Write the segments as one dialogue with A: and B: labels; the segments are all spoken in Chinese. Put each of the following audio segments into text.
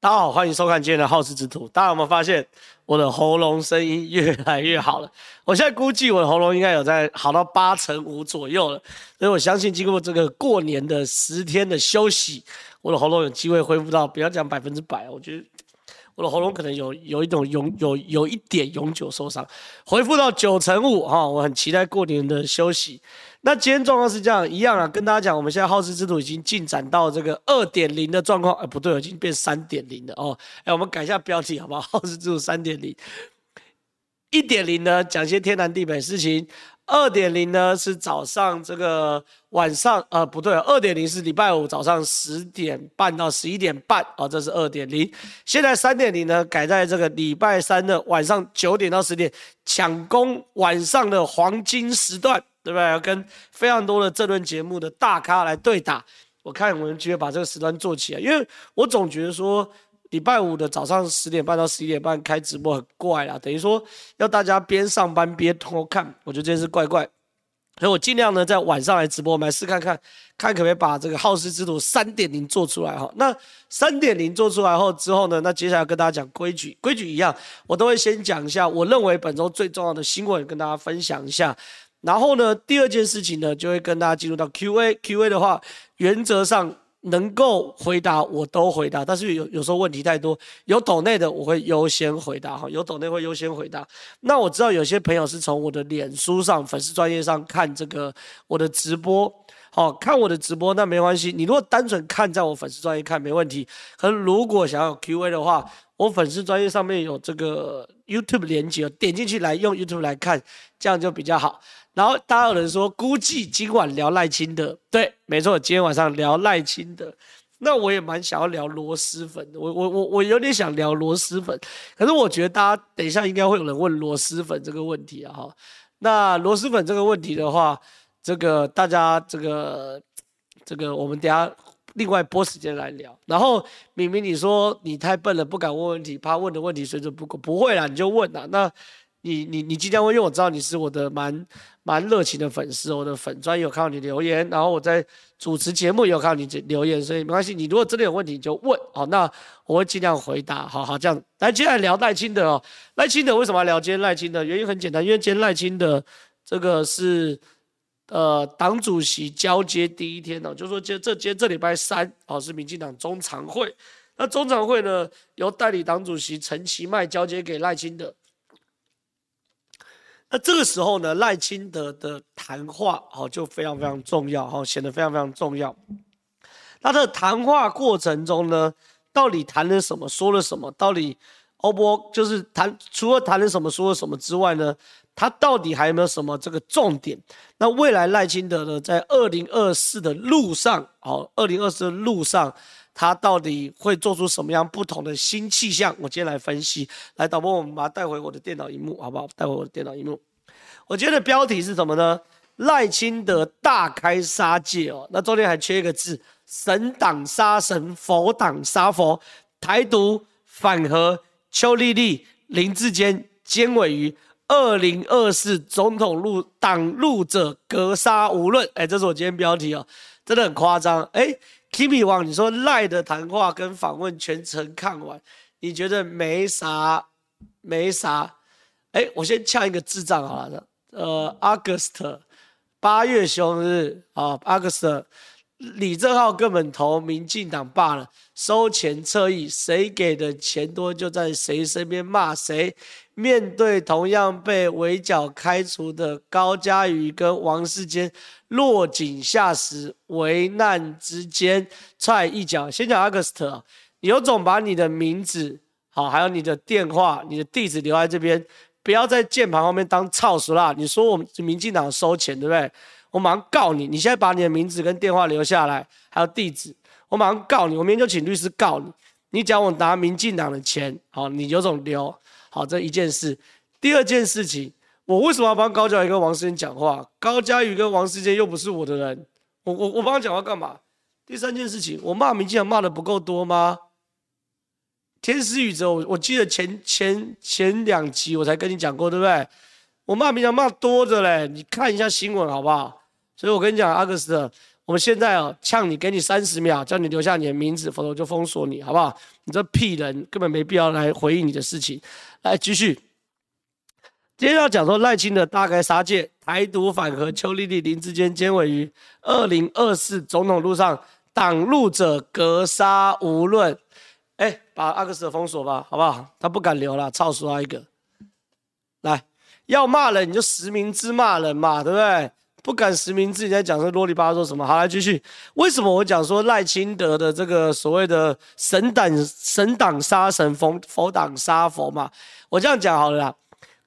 A: 大家好，欢迎收看今天的好事之徒。大家有没有发现我的喉咙声音越来越好了？我现在估计我的喉咙应该有在好到八成五左右了，所以我相信经过这个过年的十天的休息，我的喉咙有机会恢复到不要讲百分之百，我觉得。我的喉咙可能有有一种永有有一点永久受伤，恢复到九成五哈，我很期待过年的休息。那今天状况是这样一样啊，跟大家讲，我们现在好事之徒已经进展到这个二点零的状况，哎不对，已经变三点零了哦，哎我们改一下标题好不好？好事之徒三点零，一点零呢讲些天南地北事情。二点零呢是早上这个晚上呃不对，二点零是礼拜五早上十点半到十一点半哦，这是二点零。现在三点零呢改在这个礼拜三的晚上九点到十点，抢攻晚上的黄金时段，对不对？要跟非常多的政论节目的大咖来对打，我看我们就会把这个时段做起来，因为我总觉得说。礼拜五的早上十点半到十一点半开直播很怪啊，等于说要大家边上班边偷看，我觉得这件事怪怪，所以我尽量呢在晚上来直播，我们来试看看，看可不可以把这个好事之徒三点零做出来哈。那三点零做出来后之后呢，那接下来跟大家讲规矩，规矩一样，我都会先讲一下我认为本周最重要的新闻，跟大家分享一下。然后呢，第二件事情呢，就会跟大家进入到 Q&A，Q&A 的话，原则上。能够回答我都回答，但是有有时候问题太多，有抖内的我会优先回答哈，有抖内会优先回答。那我知道有些朋友是从我的脸书上粉丝专业上看这个我的直播，哦看我的直播那没关系，你如果单纯看在我粉丝专业看没问题。可是如果想要 Q&A 的话，我粉丝专业上面有这个 YouTube 连接，点进去来用 YouTube 来看，这样就比较好。然后大家有人说，估计今晚聊赖清德，对，没错，今天晚上聊赖清德。那我也蛮想要聊螺蛳粉的，我我我我有点想聊螺蛳粉，可是我觉得大家等一下应该会有人问螺蛳粉这个问题啊哈。那螺蛳粉这个问题的话，这个大家这个这个我们等下另外拨时间来聊。然后明明你说你太笨了，不敢问问题，怕问的问题水准不够，不会啦，你就问啦。那你你你即将问，因为我知道你是我的蛮蛮热情的粉丝，我的粉专有看到你留言，然后我在主持节目也有看到你留言，所以没关系，你如果真的有问题你就问，好，那我会尽量回答，好好这样。来，接下来聊赖清德哦，赖清德为什么要聊今天赖清德？原因很简单，因为今天赖清德这个是呃党主席交接第一天哦，就是说这这今这礼拜三哦是民进党中常会，那中常会呢由代理党主席陈其迈交接给赖清德。那这个时候呢，赖清德的谈话哦就非常非常重要，哈，显得非常非常重要。他的谈话过程中呢，到底谈了什么，说了什么？到底欧波就是谈，除了谈了什么，说了什么之外呢，他到底还有没有什么这个重点？那未来赖清德呢，在二零二四的路上，哦，二零二四的路上。他到底会做出什么样不同的新气象？我今天来分析。来，导播，我们把它带回我的电脑荧幕，好不好？带回我的电脑荧幕。我今天的标题是什么呢？赖清德大开杀戒哦。那中间还缺一个字：神挡杀神，佛挡杀佛。台独反核，邱莉莉、林志坚尖尾鱼，二零二四总统路挡路者格杀无论。哎，这是我今天标题哦，真的很夸张。哎。Kimi 王，你说赖的谈话跟访问全程看完，你觉得没啥，没啥？哎，我先呛一个智障好了，呃，August 八月凶日啊，August 李正浩根本投民进党罢了，收钱侧翼，谁给的钱多就在谁身边骂谁。面对同样被围剿开除的高嘉瑜跟王世坚，落井下石，危难之间踹一脚。先讲阿克斯特，你有种把你的名字好，还有你的电话、你的地址留在这边，不要在键盘后面当操鼠啦。你说我们民进党收钱，对不对？我马上告你。你现在把你的名字跟电话留下来，还有地址，我马上告你。我明天就请律师告你。你讲我拿民进党的钱，好，你有种留。好，这一件事。第二件事情，我为什么要帮高嘉瑜跟王世坚讲话？高嘉瑜跟王世坚又不是我的人，我我我帮他讲话干嘛？第三件事情，我骂民进党骂的不够多吗？天师宇宙，我我记得前前前两集我才跟你讲过，对不对？我骂民进党骂多着嘞，你看一下新闻好不好？所以我跟你讲，阿克斯特，我们现在哦，呛你，给你三十秒，叫你留下你的名字，否则我就封锁你，好不好？你这屁人，根本没必要来回应你的事情。来继续，今天要讲说赖清德大开杀戒，台独反核，邱丽丽林志坚监委于二零二四总统路上挡路者格杀无论。哎，把阿克斯封锁吧，好不好？他不敢留了，操死他一个。来，要骂人你就实名制骂人嘛，对不对？不敢实名自己在讲说啰里吧嗦什么？好，来继续。为什么我讲说赖清德的这个所谓的神挡神挡杀神，佛佛挡杀佛嘛？我这样讲好了啦。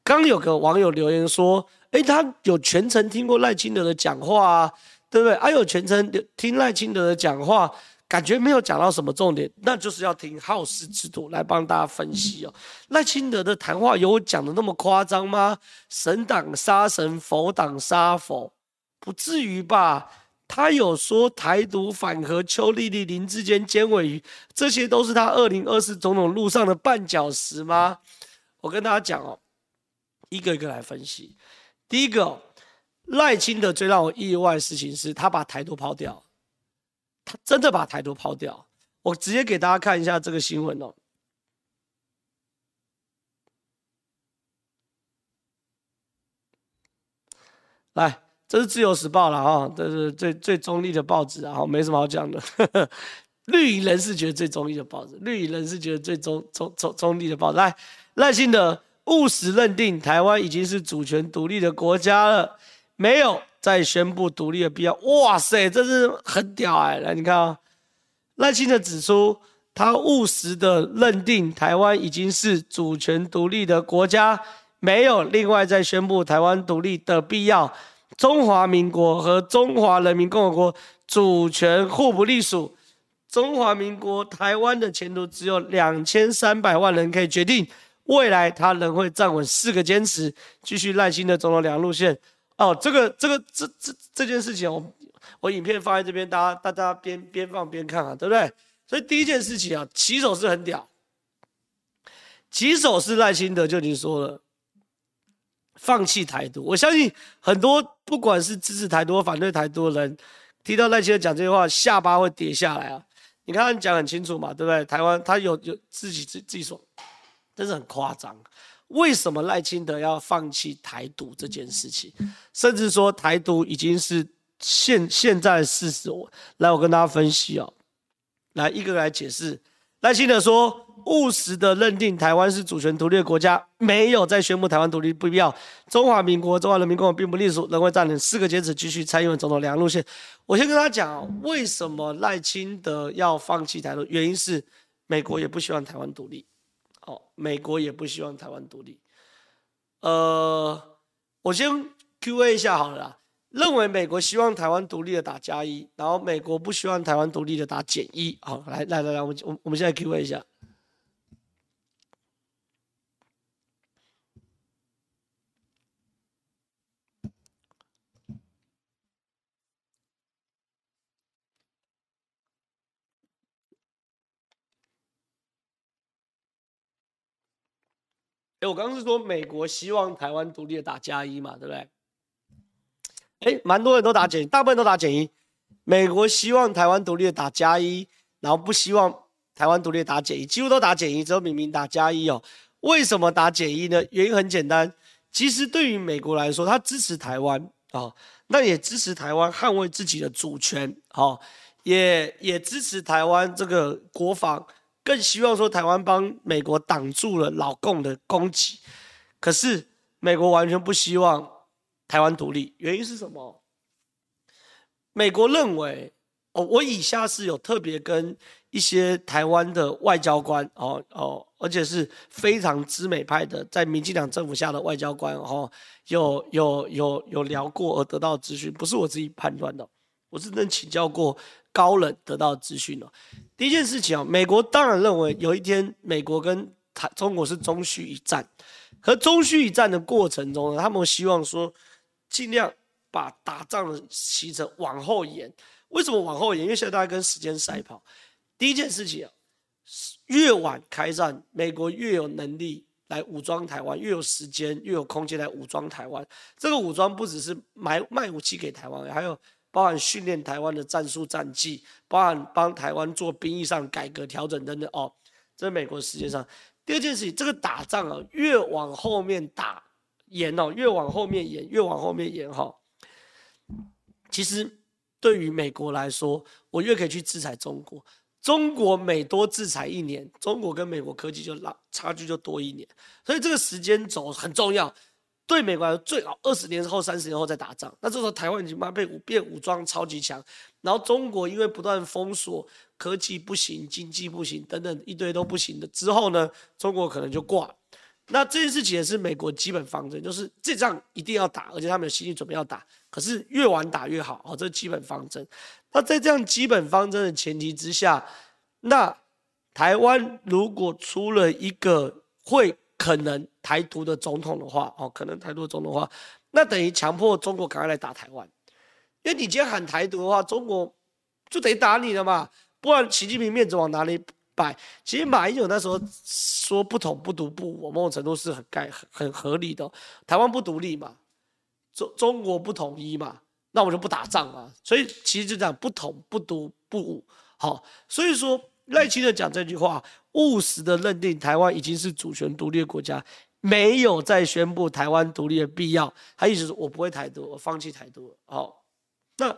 A: 刚有个网友留言说，哎，他有全程听过赖清德的讲话啊，对不对？啊，有全程听赖清德的讲话。感觉没有讲到什么重点，那就是要听好事之徒来帮大家分析哦。赖清德的谈话有讲的那么夸张吗？神挡杀神，佛挡杀佛，不至于吧？他有说台独反核，邱丽丽林志坚监委于，这些都是他二零二四总统路上的绊脚石吗？我跟大家讲哦，一个一个来分析。第一个，赖清德最让我意外的事情是他把台独抛掉。他真的把台独抛掉，我直接给大家看一下这个新闻哦。来，这是自由时报了哈，这是最最中立的报纸啊，没什么好讲的。绿营人士觉得最中立的报纸，绿营人士觉得最中中中中立的报纸。来，赖清德务实认定台湾已经是主权独立的国家了，没有。再宣布独立的必要，哇塞，这是很屌哎！来，你看啊、哦，赖清德指出，他务实的认定台湾已经是主权独立的国家，没有另外再宣布台湾独立的必要。中华民国和中华人民共和国主权互不隶属，中华民国台湾的前途只有两千三百万人可以决定，未来他仍会站稳四个坚持，继续赖清德总统两路线。哦，这个这个这这这件事情，我我影片放在这边，大家大家边边放边看啊，对不对？所以第一件事情啊，起手是很屌，起手是赖清德就已经说了，放弃台独。我相信很多不管是支持台独反对台独的人，听到赖清德讲这句话，下巴会跌下来啊。你看他讲很清楚嘛，对不对？台湾他有有自己自自己说，真是很夸张。为什么赖清德要放弃台独这件事情，甚至说台独已经是现现在的事实？我来，我跟大家分析哦，来一个来解释。赖清德说，务实的认定台湾是主权独立的国家，没有再宣布台湾独立不必要。中华民国、中华人民共和国并不隶属，仍会占领四个坚持，继续参与总统两路线。我先跟他讲，为什么赖清德要放弃台独？原因是美国也不希望台湾独立。哦，美国也不希望台湾独立。呃，我先 Q&A 一下好了啦。认为美国希望台湾独立的打加一，然后美国不希望台湾独立的打减一。好，来来来来，我我我们现在 Q&A 一下。哎，我刚刚是说美国希望台湾独立的打加一嘛，对不对？哎，蛮多人都打减，大部分都打减一。美国希望台湾独立的打加一，然后不希望台湾独立的打减一，几乎都打减一，只有明明打加一哦。为什么打减一呢？原因很简单，其实对于美国来说，他支持台湾啊、哦，那也支持台湾捍卫自己的主权，好、哦，也也支持台湾这个国防。更希望说台湾帮美国挡住了老共的攻击，可是美国完全不希望台湾独立，原因是什么？美国认为，哦，我以下是有特别跟一些台湾的外交官，哦哦，而且是非常知美派的，在民进党政府下的外交官，哦，有有有有聊过而得到的资讯，不是我自己判断的，我是能请教过。高冷得到资讯了。第一件事情啊，美国当然认为有一天美国跟台中国是终须一战，可终须一战的过程中呢，他们希望说尽量把打仗的行程往后延。为什么往后延？因为现在大家跟时间赛跑。第一件事情啊，越晚开战，美国越有能力来武装台湾，越有时间越有空间来武装台湾。这个武装不只是买卖武器给台湾，还有。包含训练台湾的战术战技，包含帮台湾做兵役上改革调整等等哦。这是美国世界上第二件事情，这个打仗啊，越往后面打延哦，越往后面延，越往后面延哈、哦。其实对于美国来说，我越可以去制裁中国。中国每多制裁一年，中国跟美国科技就拉差距就多一年，所以这个时间轴很重要。对美国来说，最好二十年后、三十年后再打仗。那这时候台湾已经慢慢被武变武装超级强，然后中国因为不断封锁，科技不行，经济不行，等等一堆都不行的之后呢，中国可能就挂。那这件事情也是美国基本方针，就是这仗一定要打，而且他们有心理准备要打。可是越晚打越好，哦，这是基本方针。那在这样基本方针的前提之下，那台湾如果出了一个会。可能台独的总统的话，哦，可能台独总统的话，那等于强迫中国赶快来打台湾，因为你今天喊台独的话，中国就得打你了嘛，不然习近平面子往哪里摆？其实马英九那时候说不统不独不武，某种程度是很盖很合理的。台湾不独立嘛，中中国不统一嘛，那我就不打仗嘛。所以其实就这样，不统不独不武，好，所以说。赖清德讲这句话，务实的认定台湾已经是主权独立的国家，没有再宣布台湾独立的必要。他意思是我不会台独，我放弃台独。好，那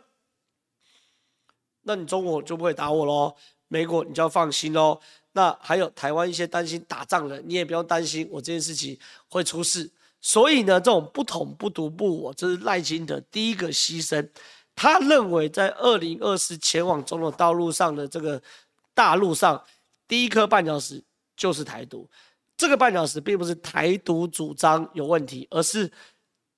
A: 那你中国就不会打我喽？美国你就要放心喽。那还有台湾一些担心打仗的，你也不用担心我这件事情会出事。所以呢，这种不统不独不我，这是赖清德第一个牺牲。他认为在二零二四前往总统道路上的这个。大陆上第一颗绊脚石就是台独，这个绊脚石并不是台独主张有问题，而是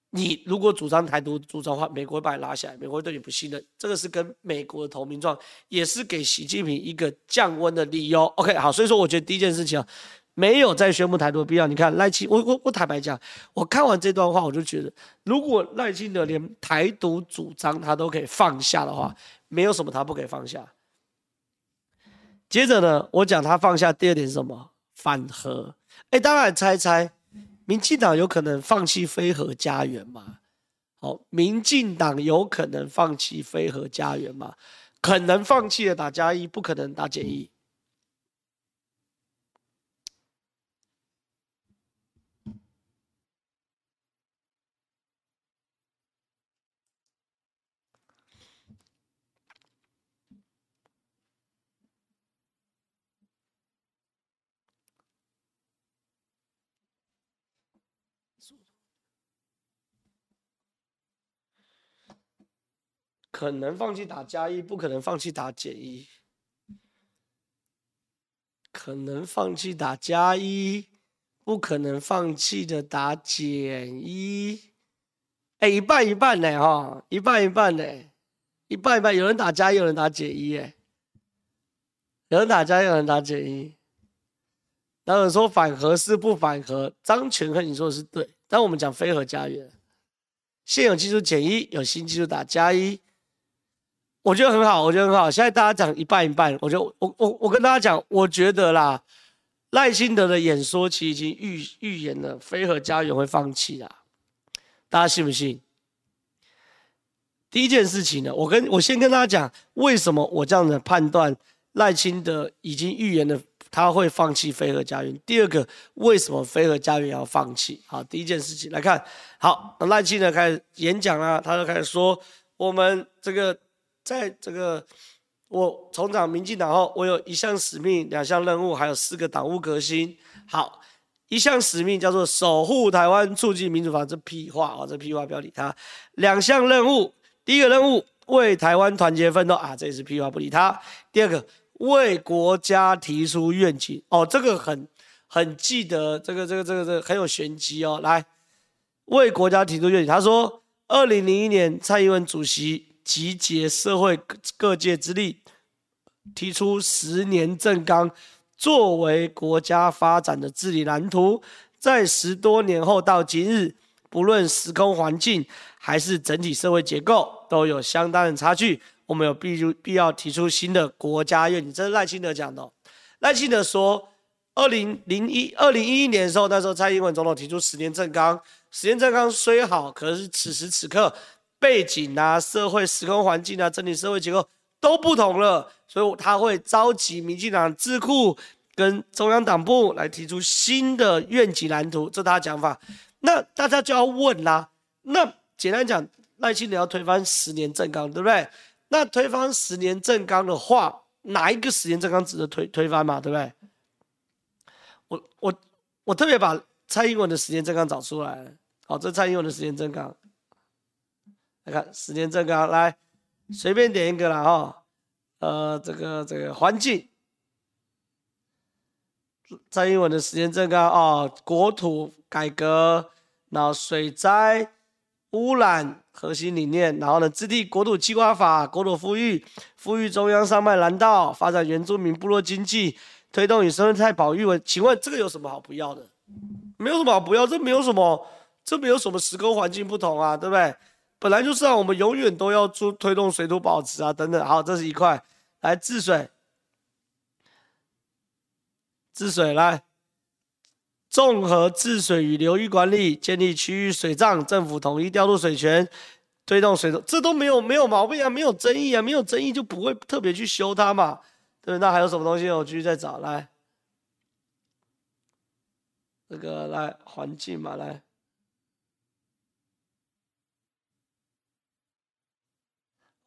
A: 你如果主张台独主张的话，美国会把你拉下来，美国会对你不信任，这个是跟美国的投名状，也是给习近平一个降温的理由。OK，好，所以说我觉得第一件事情啊，没有再宣布台独的必要。你看赖清，我我我坦白讲，我看完这段话，我就觉得，如果赖清德连台独主张他都可以放下的话，没有什么他不可以放下。接着呢，我讲他放下第二点是什么？反核。哎，当然猜猜，民进党有可能放弃非核家园吗？好，民进党有可能放弃非核家园吗？可能放弃的打加一，不可能打减一。可能放弃打加一，不可能放弃打减一。可能放弃打加一，不可能放弃的打减一。哎，一半一半呢，哈，一半一半呢，一半一半。有人打加一，有人打减一，哎，有人打加一，有人打减一。然后说反核是不反核，张权和你说的是对，但我们讲非核家园，现有技术减一，有新技术打加一。我觉得很好，我觉得很好。现在大家讲一半一半，我就我我我跟大家讲，我觉得啦，赖清德的演说其实已经预预言了，非核家园会放弃啦，大家信不信？第一件事情呢，我跟我先跟大家讲，为什么我这样的判断，赖清德已经预言了他会放弃飞鹤家园。第二个，为什么飞鹤家园要放弃？好，第一件事情来看，好，那赖清德开始演讲啦，他就开始说，我们这个。在这个我重掌民进党后，我有一项使命、两项任务，还有四个党务革新。好，一项使命叫做守护台湾、促进民主法，这屁话啊！这屁话不要理他。两项任务，第一个任务为台湾团结奋斗啊，这也是屁话不理他。第二个为国家提出愿景哦，这个很很记得，这个这个这个这个很有玄机哦。来，为国家提出愿景，他说，二零零一年蔡英文主席。集结社会各界之力，提出十年政纲，作为国家发展的治理蓝图。在十多年后到今日，不论时空环境还是整体社会结构，都有相当的差距。我们有必必要提出新的国家愿景。这是赖清德讲的。赖清德说，二零零一二零一一年的时候，那时候蔡英文总统提出十年政纲，十年政纲虽好，可是此时此刻。背景啊、社会时空环境啊、整体社会结构都不同了，所以他会召集民进党智库跟中央党部来提出新的愿景蓝图，这是他讲法。那大家就要问啦，那简单讲，赖清德要推翻十年政纲，对不对？那推翻十年政纲的话，哪一个十年政纲值得推推翻嘛？对不对？我我我特别把蔡英文的十年政纲找出来，好，这蔡英文的十年政纲，来看十年政纲，来随便点一个了哈，呃，这个这个环境，蔡英文的十年政纲哦，国土改革，然后水灾污染核心理念，然后呢，制定国土计划法，国土富裕，富裕中央山脉蓝道，发展原住民部落经济。推动与生态保育，请问这个有什么好不要的？没有什么好不要，这没有什么，这没有什么时空环境不同啊，对不对？本来就是啊，我们永远都要做推动水土保持啊，等等。好，这是一块，来治水，治水来，综合治水与流域管理，建立区域水账，政府统一调度水权，推动水，这都没有没有毛病啊，没有争议啊，没有争议就不会特别去修它嘛。对，那还有什么东西？我继续再找来。这个来环境嘛，来。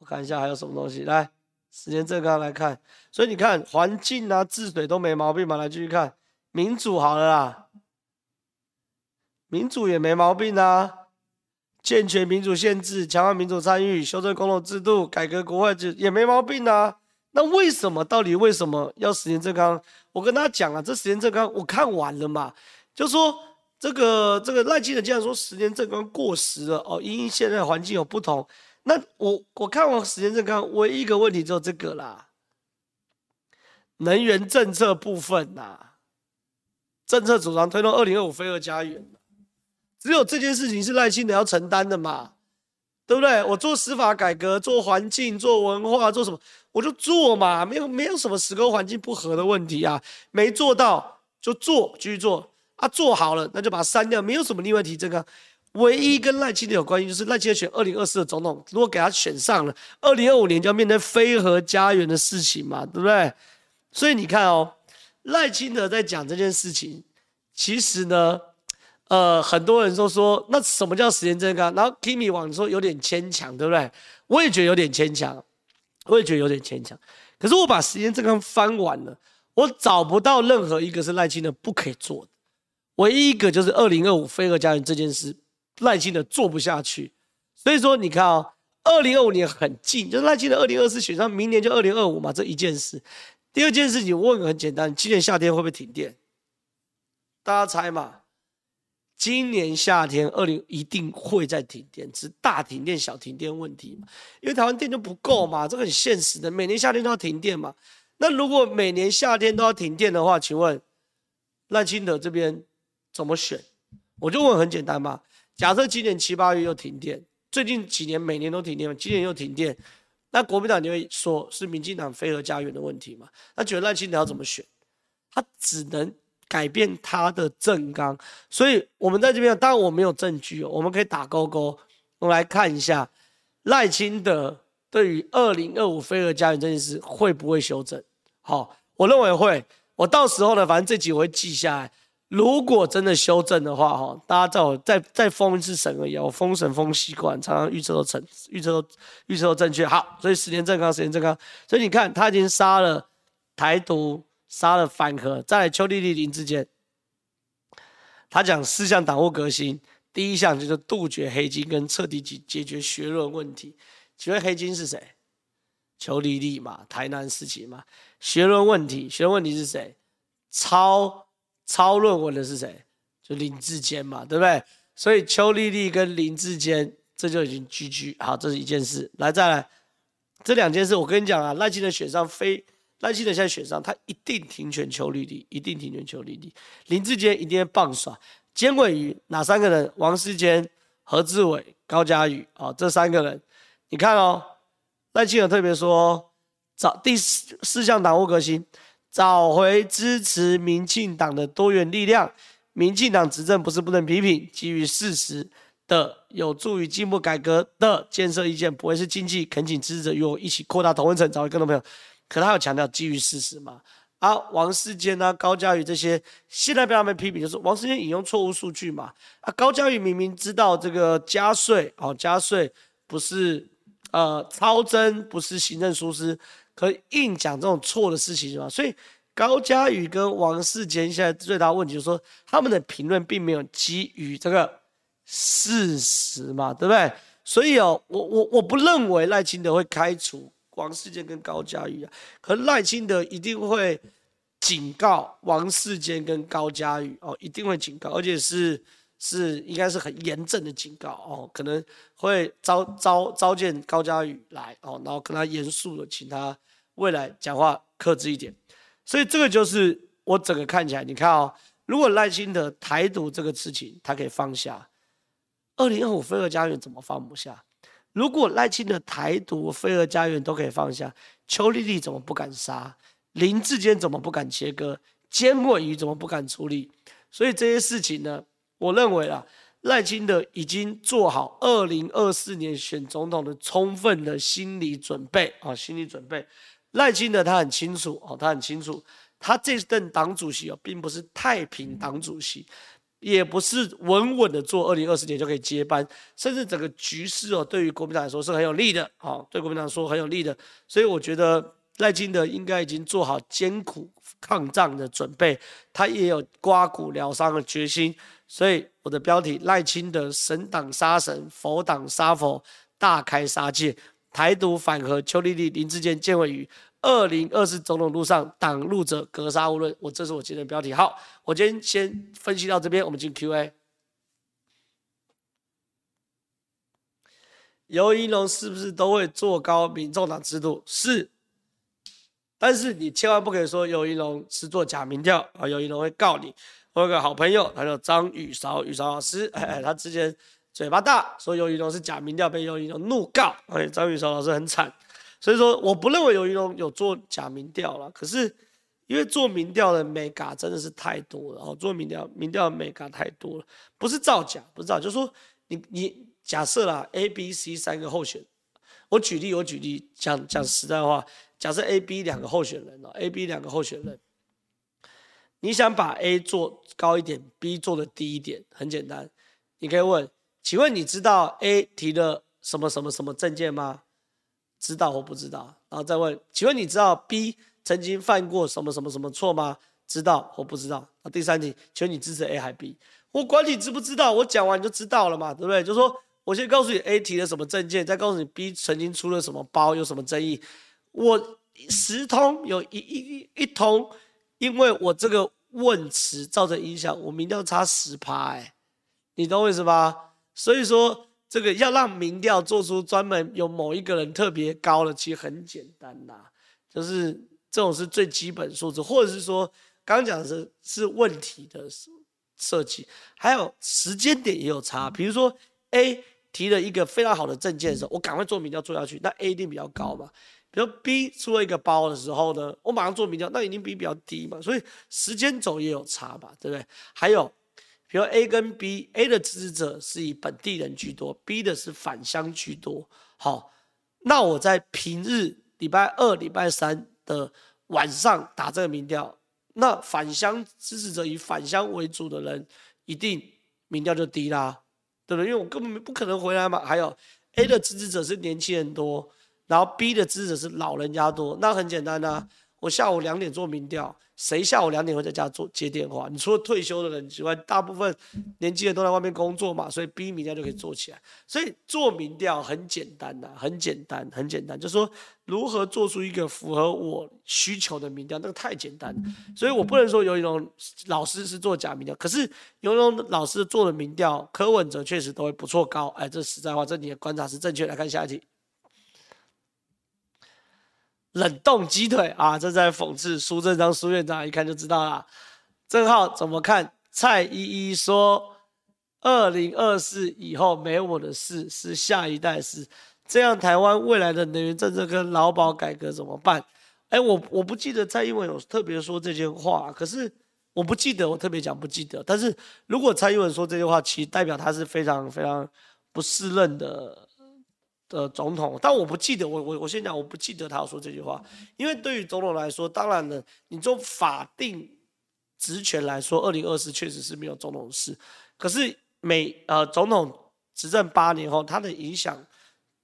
A: 看一下还有什么东西。来，时间这个来看。所以你看，环境啊、治水都没毛病嘛。来继续看，民主好了啦。民主也没毛病啊。健全民主限制，强化民主参与，修正公投制度，改革国会制也没毛病啊。那为什么？到底为什么要十年政纲？我跟大家讲啊，这十年政纲我看完了嘛，就说这个这个赖清德既然说十年政纲过时了哦，因为现在环境有不同，那我我看完时间政纲，唯一一个问题就这个啦，能源政策部分呐、啊，政策主张推动二零二五非核家园，只有这件事情是赖清德要承担的嘛。对不对？我做司法改革，做环境，做文化，做什么我就做嘛，没有没有什么时空环境不合的问题啊。没做到就做，继续做啊。做好了那就把它删掉，没有什么另外提这个。唯一跟赖清德有关系就是赖清德选二零二四的总统，如果给他选上了，二零二五年就要面对飞核家园的事情嘛，对不对？所以你看哦，赖清德在讲这件事情，其实呢。呃，很多人都说，那什么叫十年政纲？然后 Kimi 网说有点牵强，对不对？我也觉得有点牵强，我也觉得有点牵强。可是我把十年政纲翻完了，我找不到任何一个是赖清德不可以做的，唯一一个就是二零二五飞核家园这件事，赖清德做不下去。所以说，你看哦，二零二五年很近，就是赖清德二零二四选上，明年就二零二五嘛，这一件事。第二件事情，我问个很简单，今年夏天会不会停电？大家猜嘛？今年夏天二零一定会再停电，只是大停电、小停电问题嘛？因为台湾电就不够嘛，这个很现实的，每年夏天都要停电嘛。那如果每年夏天都要停电的话，请问赖清德这边怎么选？我就问很简单嘛，假设今年七八月又停电，最近几年每年都停电，今年又停电，那国民党就会说是民进党非核家园的问题嘛？那觉得赖清德要怎么选？他只能。改变他的政纲，所以我们在这边，当然我没有证据哦，我们可以打勾勾，我们来看一下赖清德对于二零二五非核家园这件事会不会修正？好，我认为会。我到时候呢，反正这集我会记下来。如果真的修正的话，哈，大家在我再再封一次神而已。我封神封习惯，常常预测都成，预测都预测都正确。好，所以十年正纲，十年正纲。所以你看，他已经杀了台独。杀了反核，在邱莉莉林智坚，他讲四项党务革新，第一项就是杜绝黑金跟彻底解解决学论问题。请问黑金是谁？邱丽丽嘛，台南事情嘛。学论问题，学论问题是谁？超抄论文的是谁？就林志坚嘛，对不对？所以邱丽丽跟林志坚这就已经 GG。好，这是一件事。来，再来这两件事，我跟你讲啊，赖清德选上非。赖清德现在选上，他一定停权邱丽丽，一定停权邱丽丽。林志坚一定会棒耍。监委于哪三个人？王世坚、何志伟、高嘉宇啊，这三个人，你看哦。赖清德特别说，找第四四项党务革新，找回支持民进党的多元力量。民进党执政不是不能批评，基于事实，的有助于进步改革的建设意见，不会是经济，恳请支持者与我一起扩大同温层，找回更多朋友。可他有强调基于事实嘛？啊，王世坚啊，高嘉瑜这些，现在被他们批评，就是王世坚引用错误数据嘛？啊，高嘉瑜明明知道这个加税哦，加税不是呃超增，不是行政疏失，可硬讲这种错的事情是吧？所以高嘉瑜跟王世坚现在最大问题就是说，他们的评论并没有基于这个事实嘛，对不对？所以哦，我我我不认为赖清德会开除。王世坚跟高嘉瑜啊，可赖清德一定会警告王世坚跟高嘉瑜哦，一定会警告，而且是是应该是很严正的警告哦，可能会召召召见高嘉宇来哦，然后跟他严肃的请他未来讲话克制一点，所以这个就是我整个看起来，你看哦，如果赖清德台独这个事情他可以放下，二零二五非核家园怎么放不下？如果赖清德台独、非核家园都可以放下，邱丽丽怎么不敢杀？林志坚怎么不敢切割？菅伟瑜怎么不敢处理？所以这些事情呢，我认为啊，赖清德已经做好二零二四年选总统的充分的心理准备啊，心理准备。赖清德他很清楚哦，他很清楚，他这任党主席哦，并不是太平党主席。也不是稳稳的做，二零二四年就可以接班，甚至整个局势哦，对于国民党来说是很有利的，好，对国民党说很有利的，所以我觉得赖清德应该已经做好艰苦抗战的准备，他也有刮骨疗伤的决心，所以我的标题赖清德神挡杀神，佛挡杀佛，大开杀戒，台独反核，邱丽丽、林志坚、建伟瑜。二零二四总统路上，挡路者格杀勿论。我这是我今天的标题。好，我今天先分析到这边，我们进 Q&A。游盈龙是不是都会做高民众党制度？是，但是你千万不可以说游盈龙是做假民调啊！游盈龙会告你。我有个好朋友，他叫张宇韶，宇韶老师，哎，他之前嘴巴大，说尤云龙是假民调，被尤云龙怒告。哎，张宇韶老师很惨。所以说，我不认为尤云龙有做假民调了。可是，因为做民调的 mega 真的是太多了，哦，做民调民调的眉角太多了，不是造假，不是造假，就是说你你假设啦，A、B、C 三个候选，我举例，我举例讲讲实在话，假设 A、B 两个候选人哦，A、B 两个候选人，你想把 A 做高一点，B 做的低一点，很简单，你可以问，请问你知道 A 提了什么什么什么证件吗？知道或不知道，然后再问，请问你知道 B 曾经犯过什么什么什么错吗？知道或不知道？那第三题，请问你支持 A 还 B？我管你知不知道，我讲完你就知道了嘛，对不对？就说我先告诉你 A 提了什么证件，再告诉你 B 曾经出了什么包，有什么争议。我十通有一一一通，因为我这个问词造成影响，我民调差十趴，哎，你懂我意思吧？所以说。这个要让民调做出专门有某一个人特别高的，其实很简单呐，就是这种是最基本数字，或者是说刚刚讲的是是问题的设计，还有时间点也有差。比如说 A 提了一个非常好的政见的时候，我赶快做民调做下去，那 A 一定比较高嘛。比如 B 出了一个包的时候呢，我马上做民调，那一定比比较低嘛。所以时间轴也有差吧，对不对？还有。比如 A 跟 B，A 的支持者是以本地人居多，B 的是返乡居多。好，那我在平日礼拜二、礼拜三的晚上打这个民调，那返乡支持者以返乡为主的人，一定民调就低啦，对不对？因为我根本不可能回来嘛。还有 A 的支持者是年轻人多，然后 B 的支持者是老人家多，那很简单啊，我下午两点做民调。谁下午两点会在家做接电话？你除了退休的人之外，大部分年轻人都在外面工作嘛，所以逼民调就可以做起来。所以做民调很简单呐，很简单，很简单，就是说如何做出一个符合我需求的民调，那个太简单。所以我不能说游盈隆老师是做假民调，可是游盈隆老师做的民调，柯文哲确实都会不错高。哎，这实在话，这你的观察是正确。来看下一题。冷冻鸡腿啊，这在讽刺苏振章苏院长，一看就知道了。郑浩怎么看？蔡依依说，二零二四以后没我的事，是下一代事。这样台湾未来的能源政策跟劳保改革怎么办？哎，我我不记得蔡英文有特别说这些话，可是我不记得，我特别讲不记得。但是如果蔡英文说这句话，其实代表他是非常非常不适任的的总统。但我不记得，我我我先讲，我不记得他要说这句话，因为对于总统来说，当然了，你从法定职权来说，二零二四确实是没有总统事。可是每呃总统执政八年后，他的影响。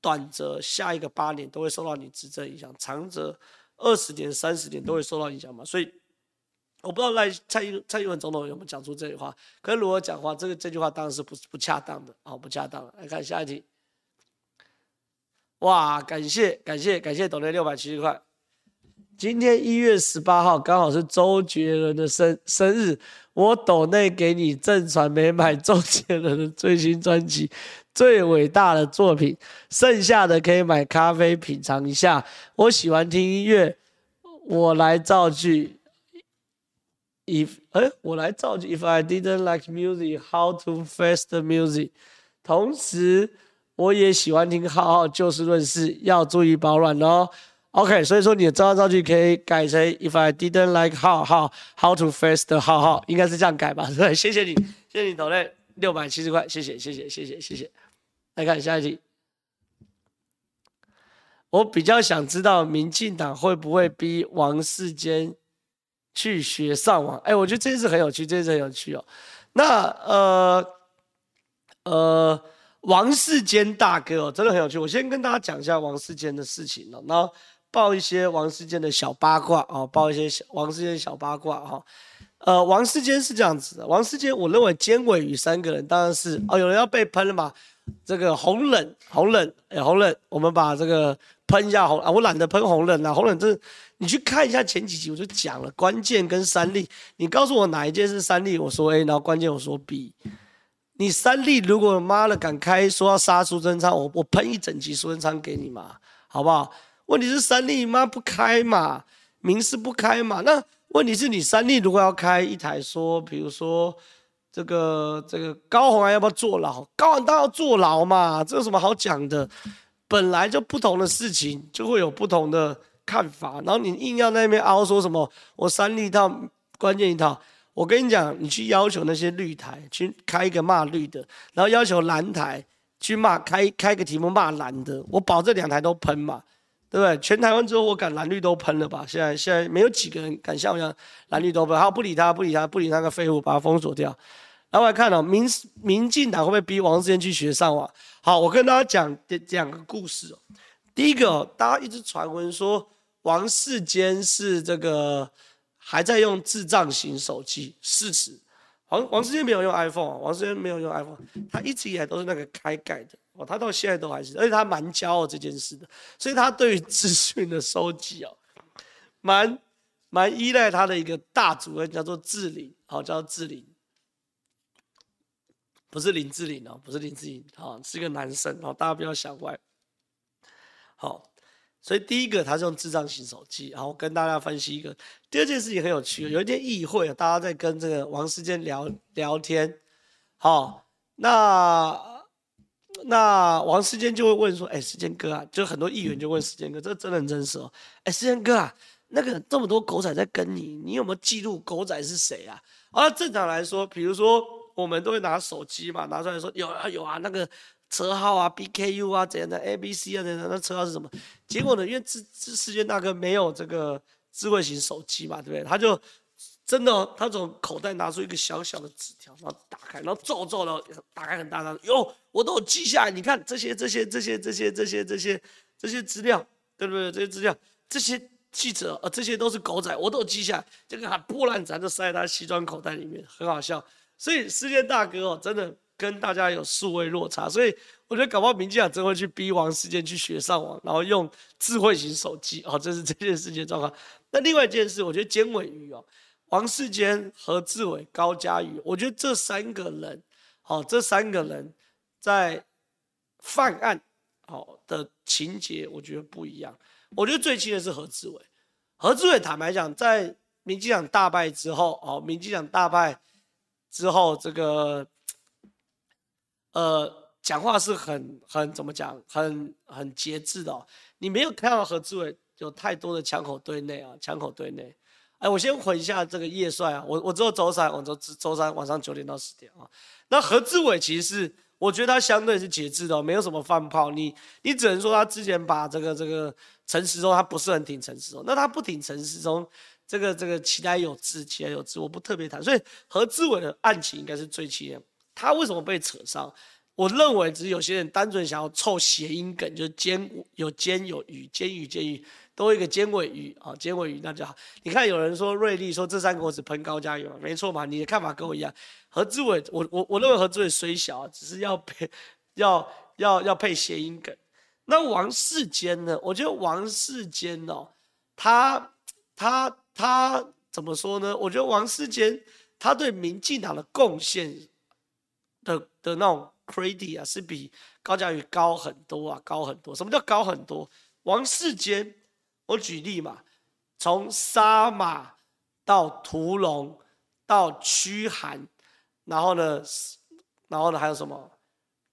A: 短则下一个八年都会受到你执政影响，长则二十年、三十年都会受到影响嘛。所以我不知道赖蔡英蔡英文总统有没有讲出这句话。可是如果讲话，这个这句话当然是不不恰当的啊，不恰当。来看下一题。哇，感谢感谢感谢，抖内六百七十块。今天一月十八号刚好是周杰伦的生生日，我抖内给你正传媒买周杰伦的最新专辑。最伟大的作品，剩下的可以买咖啡品尝一下。我喜欢听音乐，我来造句。If 哎，我来造句。If I didn't like music, how to face the music？同时，我也喜欢听浩浩就事论事，要注意保暖哦。OK，所以说你的这张造句可以改成 If I didn't like 浩浩，how to face the 浩浩，应该是这样改吧？对，谢谢你，谢谢你，抖内六百七十块，谢谢，谢谢，谢谢，谢谢。来看下一题，我比较想知道民进党会不会逼王世坚去学上网？哎，我觉得这件事很有趣，这件事很有趣哦。那呃呃，王世坚大哥哦，真的很有趣。我先跟大家讲一下王世坚的事情哦，然后报一些王世坚的小八卦哦，报一些小王世坚小八卦哈、呃，王世坚是这样子的，王世坚，我认为尖尾鱼三个人当然是哦，有人要被喷了嘛。这个红冷红冷哎，红冷，我们把这个喷一下红啊，我懒得喷红冷啊，红冷这你去看一下前几集我就讲了，关键跟三力，你告诉我哪一件是三力，我说 A，然后关键我说 B，你三立如果妈的敢开说要杀苏贞昌，我我喷一整集苏贞昌给你嘛，好不好？问题是三立妈不开嘛，民视不开嘛，那问题是你三立如果要开一台说，比如说。这个这个高虹安要不要坐牢？高虹当然要坐牢嘛，这有什么好讲的？本来就不同的事情就会有不同的看法，然后你硬要那边凹说什么我三立一套关键一套，我跟你讲，你去要求那些绿台去开一个骂绿的，然后要求蓝台去骂开开个题目骂蓝的，我保证两台都喷嘛，对不对？全台湾之后我敢蓝绿都喷了吧？现在现在没有几个人敢像我一样蓝绿都喷，好，不理他不理他不理那个废物，把他封锁掉。来，我来看哦，民民进党会不会逼王世坚去学上网？好，我跟大家讲两个故事哦。第一个，大家一直传闻说王世坚是这个还在用智障型手机，事实，王王世坚没有用 iPhone，王世坚没有用 iPhone，他一直以来都是那个开盖的哦，他到现在都还是，而且他蛮骄傲这件事的，所以他对于资讯的收集哦，蛮蛮依赖他的一个大主任叫做志玲，好，叫做志玲。不是林志玲哦，不是林志玲，好，是一个男生，好，大家不要想歪。好，所以第一个他是用智障型手机，然后跟大家分析一个。第二件事情很有趣，有一天议会啊，大家在跟这个王世坚聊聊天，好，那那王世坚就会问说，哎，世坚哥啊，就很多议员就问世坚哥，这真的很真实哦，哎，世坚哥啊，那个这么多狗仔在跟你，你有没有记录狗仔是谁啊？啊，正常来说，比如说。我们都会拿手机嘛，拿出来说有啊有啊，那个车号啊，BKU 啊怎样的，ABC 啊怎样的，那车号是什么？结果呢，因为智智世界大哥没有这个智慧型手机嘛，对不对？他就真的、他从口袋拿出一个小小的纸条，然后打开，然后皱皱的打开很大张，哟，我都有记下来，你看这些这些这些这些这些这些这些资料，对不对？这些资料，这些记者啊，这些都是狗仔，我都有记下来，这个还破烂，咱就塞在他西装口袋里面，很好笑。所以世界大哥哦，真的跟大家有数位落差，所以我觉得搞不好民进党真会去逼王世坚去学上网，然后用智慧型手机哦，这是 这件事情的状况。那另外一件事，我觉得尖尾鱼哦，王世坚、何志伟、高嘉瑜，我觉得这三个人，哦，这三个人在犯案哦的情节，我觉得不一样。我觉得最轻的是何志伟，何志伟坦白讲，在民进党大败之后哦，民进党大败。之后这个，呃，讲话是很很怎么讲，很很节制的哦。你没有看到何志伟有太多的枪口对内啊，枪口对内哎，我先回一下这个叶帅啊，我我只有周三，我周周三晚上九点到十点啊。那何志伟其实，我觉得他相对是节制的，没有什么放炮。你你只能说他之前把这个这个陈时中他不是很挺陈时中，那他不挺陈时中，这个这个其来有志，其来有志，我不特别谈。所以何志伟的案情应该是最气的，他为什么被扯上？我认为只是有些人单纯想要凑谐音梗，就是尖有尖有鱼，尖鱼尖鱼，多一个尖尾鱼啊，尖尾鱼那就好。你看有人说瑞丽说这三个我只喷高嘉瑜嘛，没错嘛，你的看法跟我一样。何志伟，我我我认为何志伟虽小，只是要配要要要配谐音梗。那王世坚呢？我觉得王世坚哦，他他他怎么说呢？我觉得王世坚他对民进党的贡献的的那种。credit 啊，是比高嘉瑜高很多啊，高很多。什么叫高很多？王世坚，我举例嘛，从杀马到屠龙到驱寒，然后呢，然后呢还有什么？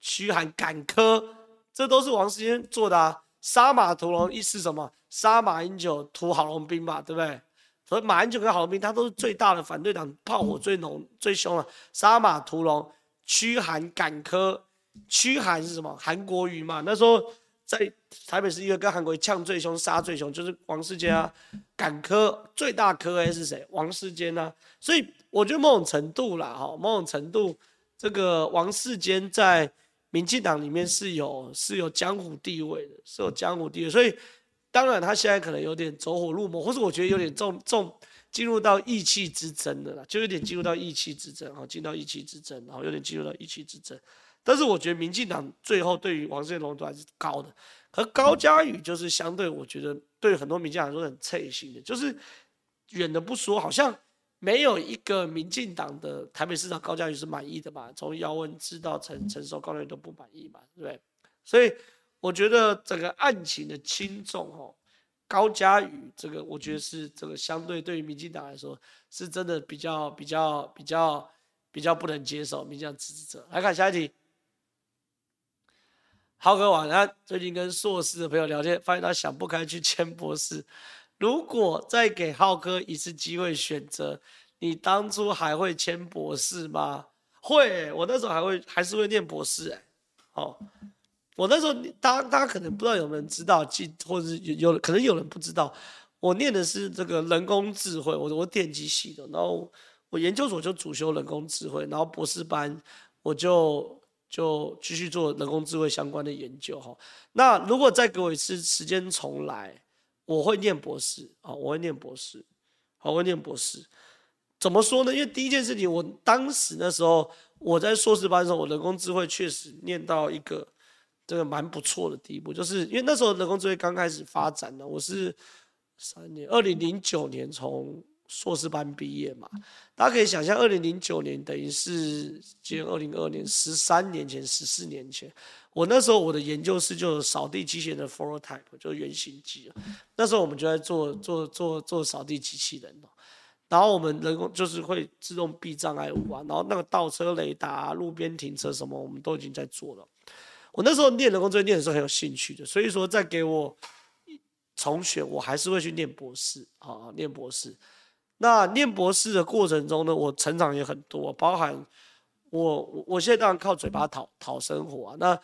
A: 驱寒赶科，这都是王世坚做的啊。杀马屠龙意思什么？杀马英九，屠郝龙斌嘛，对不对？所以马英九跟郝龙斌，他都是最大的反对党，炮火最浓、最凶了。杀马屠龙。驱韩赶科，驱韩是什么？韩国瑜嘛。那时候在台北市议会跟韩国瑜呛最凶、杀最凶，就是王世坚啊。赶科最大柯 A 是谁？王世坚啊。所以我觉得某种程度啦，哈，某种程度，这个王世坚在民进党里面是有是有江湖地位的，是有江湖地位。所以当然他现在可能有点走火入魔，或是我觉得有点重重。进入到意气之争的啦，就有点进入到意气之争，好，进到意气之争，然后有点进入到意气之争。但是我觉得民进党最后对于王世龙都还是高的，而高嘉宇就是相对，我觉得对很多民进党都很脆心的，就是远的不说，好像没有一个民进党的台北市长高嘉宇是满意的吧？从姚文智到陈陈时中高嘉瑜都不满意嘛，对不对？所以我觉得整个案情的轻重，哦。高嘉宇，这个我觉得是这个相对对于民进党来说，是真的比较比较比较比较不能接受。民进党支持者来看下一题，浩哥晚安。最近跟硕士的朋友聊天，发现他想不开去签博士。如果再给浩哥一次机会选择，你当初还会签博士吗？会，我那时候还会还是会念博士哎，好。我那时候，大家大家可能不知道有没有人知道，记或者是有有可能有人不知道，我念的是这个人工智慧，我我电机系的，然后我研究所就主修人工智慧，然后博士班我就就继续做人工智慧相关的研究哈。那如果再给我一次时间重来，我会念博士啊，我会念博士，好，我会念博士。怎么说呢？因为第一件事情，我当时那时候我在硕士班的时候，我人工智慧确实念到一个。这个蛮不错的地步，就是因为那时候人工智慧刚开始发展呢，我是三年，二零零九年从硕士班毕业嘛，大家可以想象，二零零九年等于是今年二零二二年，十三年前，十四年前，我那时候我的研究室就有扫地机器人的 prototype，就是原型机，那时候我们就在做做做做扫地机器人，然后我们人工就是会自动避障碍物啊，然后那个倒车雷达啊，路边停车什么，我们都已经在做了。我那时候念人工智慧念的时候很有兴趣的，所以说再给我重选，我还是会去念博士啊，念博士。那念博士的过程中呢，我成长也很多，包含我我现在当然靠嘴巴讨讨生活啊。那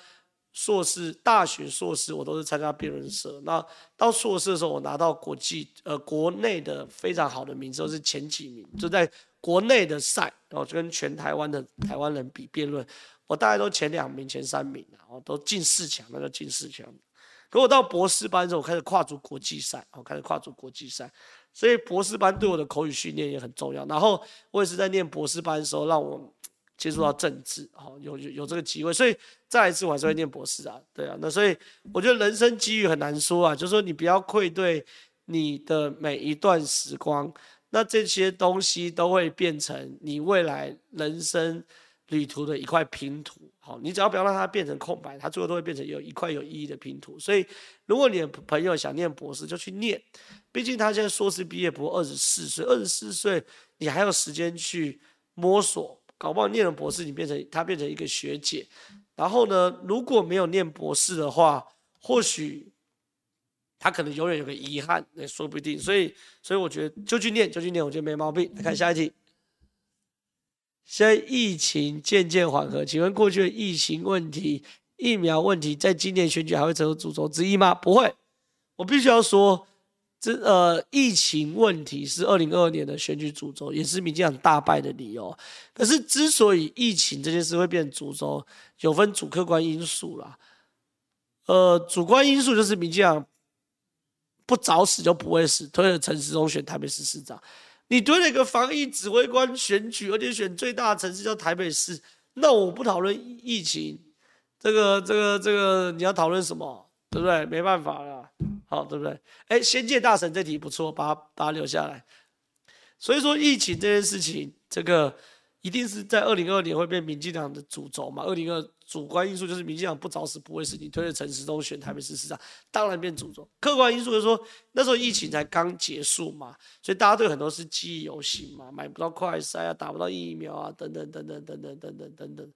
A: 硕士、大学硕士我都是参加辩论社。那到硕士的时候，我拿到国际呃国内的非常好的名次，都是前几名，就在国内的赛，然后就跟全台湾的台湾人比辩论。我大概都前两名、前三名，然后都进四强，那就进四强。可我到博士班之后，我开始跨足国际赛，我开始跨足国际赛，所以博士班对我的口语训练也很重要。然后我也是在念博士班的时候，让我接触到政治，好有有有这个机会，所以再一次我还是会念博士啊，对啊。那所以我觉得人生机遇很难说啊，就是说你不要愧对你的每一段时光，那这些东西都会变成你未来人生。旅途的一块拼图，好，你只要不要让它变成空白，它最后都会变成有一块有意义的拼图。所以，如果你的朋友想念博士，就去念，毕竟他现在硕士毕业不过二十四岁，二十四岁你还有时间去摸索，搞不好念了博士，你变成他变成一个学姐。然后呢，如果没有念博士的话，或许他可能永远有个遗憾，也说不定。所以，所以我觉得就去念，就去念，我觉得没毛病。来看下一题。现在疫情渐渐缓和，请问过去的疫情问题、疫苗问题，在今年选举还会成为主轴之一吗？不会。我必须要说，这呃，疫情问题是二零二二年的选举主轴，也是民进党大败的理由。可是，之所以疫情这件事会变成主轴，有分主客观因素啦。呃，主观因素就是民进党。不早死就不会死，推了陈时中选台北市市长，你推了一个防疫指挥官选举，而且选最大的城市叫台北市，那我不讨论疫情，这个这个这个你要讨论什么，对不对？没办法了，好，对不对？哎，仙界大神这题不错，把它把它留下来。所以说疫情这件事情，这个。一定是在二零二二年会变民进党的主轴嘛？二零二主观因素就是民进党不找死不会死，你推了陈时中选台北市市长，当然变主轴。客观因素就是说那时候疫情才刚结束嘛，所以大家对很多是记忆犹新嘛，买不到快筛啊，打不到疫苗啊，等等等等等等等等等等，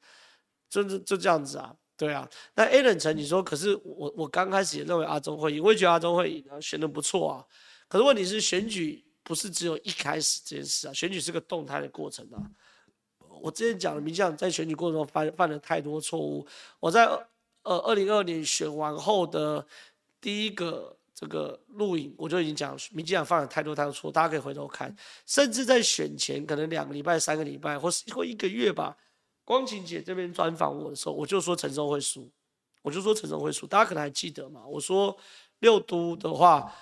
A: 就就就这样子啊，对啊。那 Allen 陈你说，可是我我刚开始也认为阿中会赢，我也觉得阿中会赢啊，选得不错啊。可是问题是选举不是只有一开始这件事啊，选举是个动态的过程啊。我之前讲了，民进党在选举过程中犯犯了太多错误。我在呃二零二二年选完后的第一个这个录影，我就已经讲民进党犯了太多太多错，大家可以回头看。甚至在选前可能两个礼拜、三个礼拜，或是或一个月吧，光晴姐这边专访我的时候，我就说陈时中会输，我就说陈时中会输，大家可能还记得嘛？我说六都的话。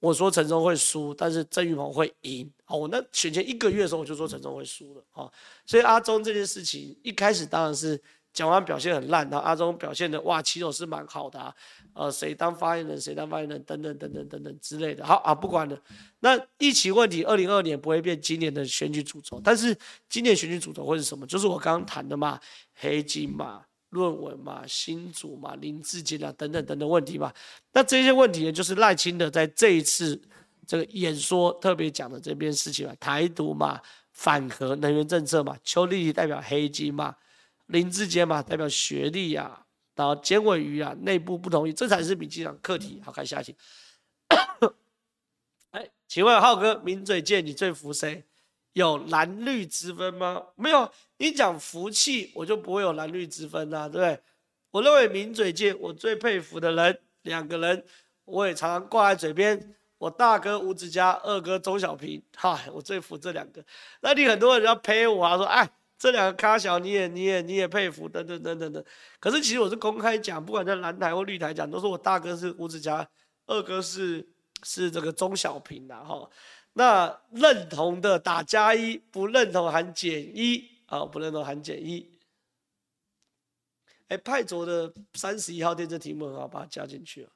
A: 我说陈忠会输，但是郑玉鹏会赢。好，我那选前一个月的时候，我就说陈忠会输了。所以阿中这件事情一开始当然是讲完表现很烂，然后阿中表现的哇，其实是蛮好的啊。呃，谁当发言人，谁当发言人，等等等等等等之类的。好啊，不管了。那疫情问题，二零二二年不会变今年的选举主轴，但是今年选举主轴会是什么？就是我刚刚谈的嘛，黑金嘛。论文嘛，新主嘛，林志坚啊，等等等等问题嘛，那这些问题呢，就是赖清德在这一次这个演说特别讲的这边事情嘛，台独嘛，反核能源政策嘛，邱莉莉代表黑金嘛，林志坚嘛代表学历啊，然后简伟瑜啊内部不同意，这才是民进党课题。好，看下题。哎，请问浩哥，名嘴界你最服谁？有蓝绿之分吗？没有，你讲福气，我就不会有蓝绿之分呐、对不对？我认为名嘴界我最佩服的人，两个人，我也常常挂在嘴边。我大哥吴子嘉，二哥钟小平，哈，我最服这两个。那你很多人要呸我啊，说哎，这两个咖小你也你也你也佩服，等等等等等。可是其实我是公开讲，不管在蓝台或绿台讲，都是我大哥是吴子嘉，二哥是是这个钟小平的哈。那认同的打加一，不认同喊减一啊，不认同含减一。哎，派卓的三十一号电视题目很好，把它加进去了。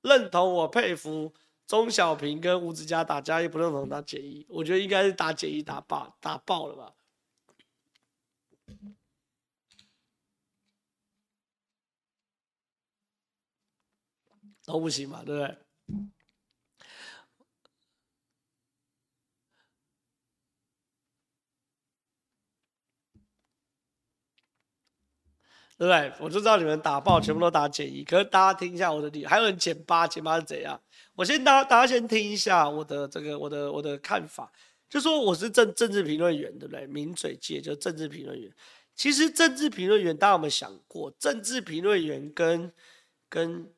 A: 认同我佩服钟小平跟吴子嘉打加一，不认同打减一，我觉得应该是打减一打爆打爆了吧？都不行嘛，对不对？对不对？我就知道你们打爆全部都打减一，可是大家听一下我的理，还有人减八，减八是怎样？我先大大家先听一下我的这个我的我的看法，就说我是政政治评论员，对不对？名嘴界就政治评论员。其实政治评论员大家有没有想过，政治评论员跟跟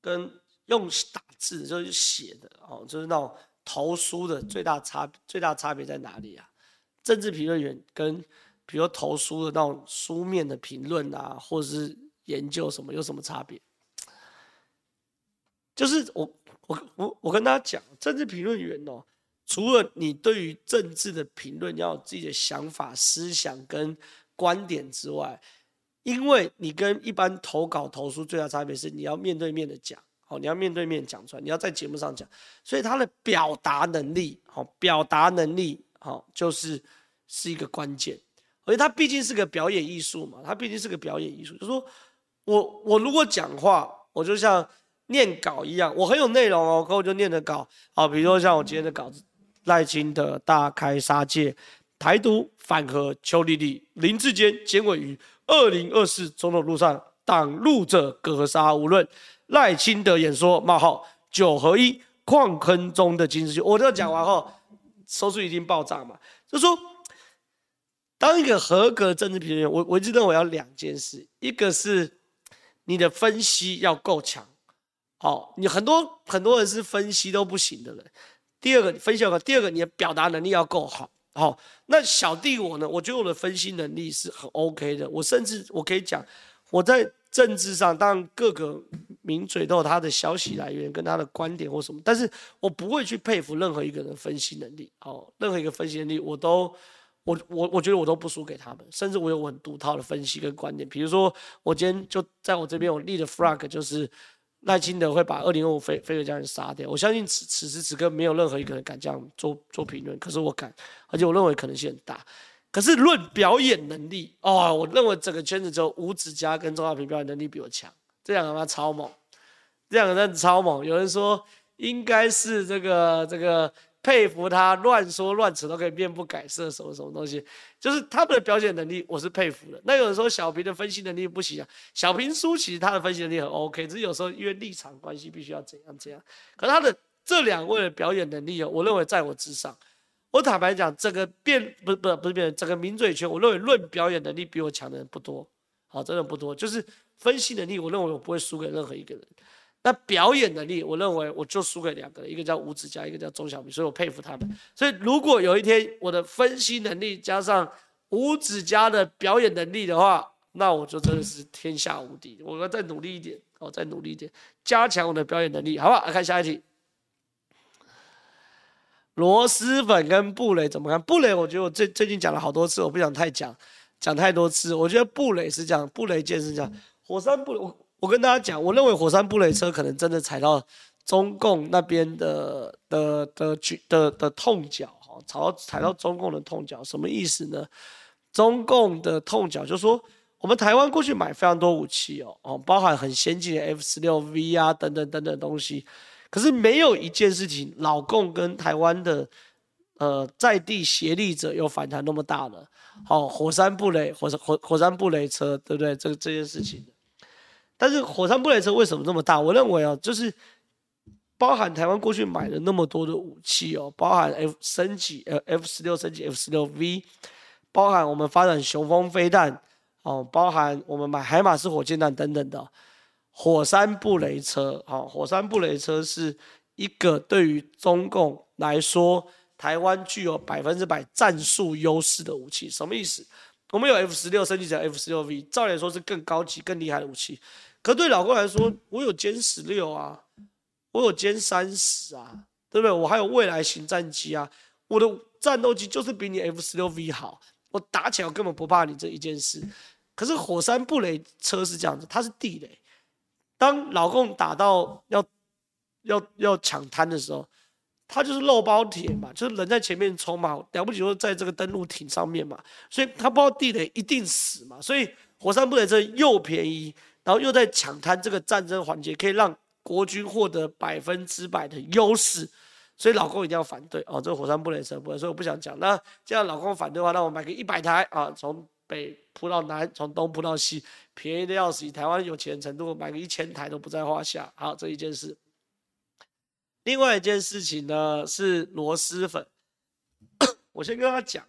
A: 跟用打字就是写的哦，就是那种投书的最大差最大差别在哪里啊？政治评论员跟比如投书的那种书面的评论啊，或者是研究什么，有什么差别？就是我我我我跟大家讲，政治评论员哦，除了你对于政治的评论要有自己的想法、思想跟观点之外，因为你跟一般投稿投书最大差别是你要面对面的讲，好，你要面对面讲出来，你要在节目上讲，所以他的表达能力，好，表达能力，好，就是是一个关键。而且它毕竟是个表演艺术嘛，它毕竟是个表演艺术。就是说我我如果讲话，我就像念稿一样，我很有内容哦，可我就念的稿。好，比如说像我今天的稿子，赖清德大开杀戒，台独反核邱莉莉，林志坚、简伟瑜，二零二四总统路上挡路者格杀无论。赖清德演说冒号九合一矿坑中的金丝雀。我这讲完后，收视一定爆炸嘛？就说，当一个合格政治评论员，我我一直认为要两件事，一个是你的分析要够强，好，你很多很多人是分析都不行的人。第二个，分析要第二个，你的表达能力要够好。好，那小弟我呢？我觉得我的分析能力是很 OK 的。我甚至我可以讲，我在政治上，当然各个名嘴都有他的消息来源跟他的观点或什么，但是我不会去佩服任何一个人分析能力。好，任何一个分析能力，我都我我我觉得我都不输给他们。甚至我有我很独套的分析跟观点。比如说，我今天就在我这边，我立的 flag 就是。赖清德会把二零二五非非核家园杀掉，我相信此此时此刻没有任何一个人敢这样做做评论，可是我敢，而且我认为可能性很大。可是论表演能力，哦，我认为整个圈子只有吴子嘉跟钟小平表演能力比我强，这两个他超猛，这两个人超猛。有人说应该是这个这个。佩服他乱说乱扯都可以面不改色，什么什么东西，就是他们的表现能力，我是佩服的。那有人说小平的分析能力不行啊，小平输其实他的分析能力很 OK，只是有时候因为立场关系必须要怎样怎样。可他的这两位的表演能力，我认为在我之上。我坦白讲，这个辩不是不是不是辩，整个名嘴圈，我认为论表演能力比我强的人不多，好，真的不多。就是分析能力，我认为我不会输给任何一个人。那表演能力，我认为我就输给两个人，一个叫吴子嘉，一个叫钟小明，所以我佩服他们。所以如果有一天我的分析能力加上吴子嘉的表演能力的话，那我就真的是天下无敌。我要再努力一点，哦，再努力一点，加强我的表演能力，好不好？来看下一题。螺蛳粉跟布雷怎么看？布雷，我觉得我最最近讲了好多次，我不想太讲，讲太多次。我觉得布雷是这样，布雷健身这样，火山布雷。跟大家讲，我认为火山布雷车可能真的踩到中共那边的的的的的，的痛脚哈，踩到踩到中共的痛脚，什么意思呢？中共的痛脚就是说，我们台湾过去买非常多武器哦哦，包含很先进的 F 十六 V 啊等等等等东西，可是没有一件事情，老共跟台湾的呃在地协力者有反弹那么大的，好，火山布雷火山火火山布雷车，对不对？这这件事情。但是火山布雷车为什么这么大？我认为啊，就是包含台湾过去买了那么多的武器哦，包含 F 升级呃 F 十六升级 F 十六 V，包含我们发展雄风飞弹哦，包含我们买海马斯火箭弹等等的火山布雷车哦，火山布雷车是一个对于中共来说，台湾具有百分之百战术优势的武器。什么意思？我们有 F 十六升级成 F 十六 V，照理说是更高级、更厉害的武器。可对老共来说，我有歼十六啊，我有歼三十啊，对不对？我还有未来型战机啊，我的战斗机就是比你 F 十六 V 好，我打起来我根本不怕你这一件事。可是火山布雷车是这样子，它是地雷，当老共打到要要要抢滩的时候，它就是肉包铁嘛，就是人在前面冲嘛，了不起就在这个登陆艇上面嘛，所以他不知道地雷一定死嘛，所以火山布雷车又便宜。然后又在抢滩这个战争环节，可以让国军获得百分之百的优势，所以老公一定要反对哦。这个火山布雷车，所以我不想讲。那这样老公反对的话，那我买个一百台啊，从北铺到南，从东铺到西，便宜的要死。台湾有钱程度，买个一千台都不在话下。好，这一件事。另外一件事情呢，是螺蛳粉。我先跟他讲，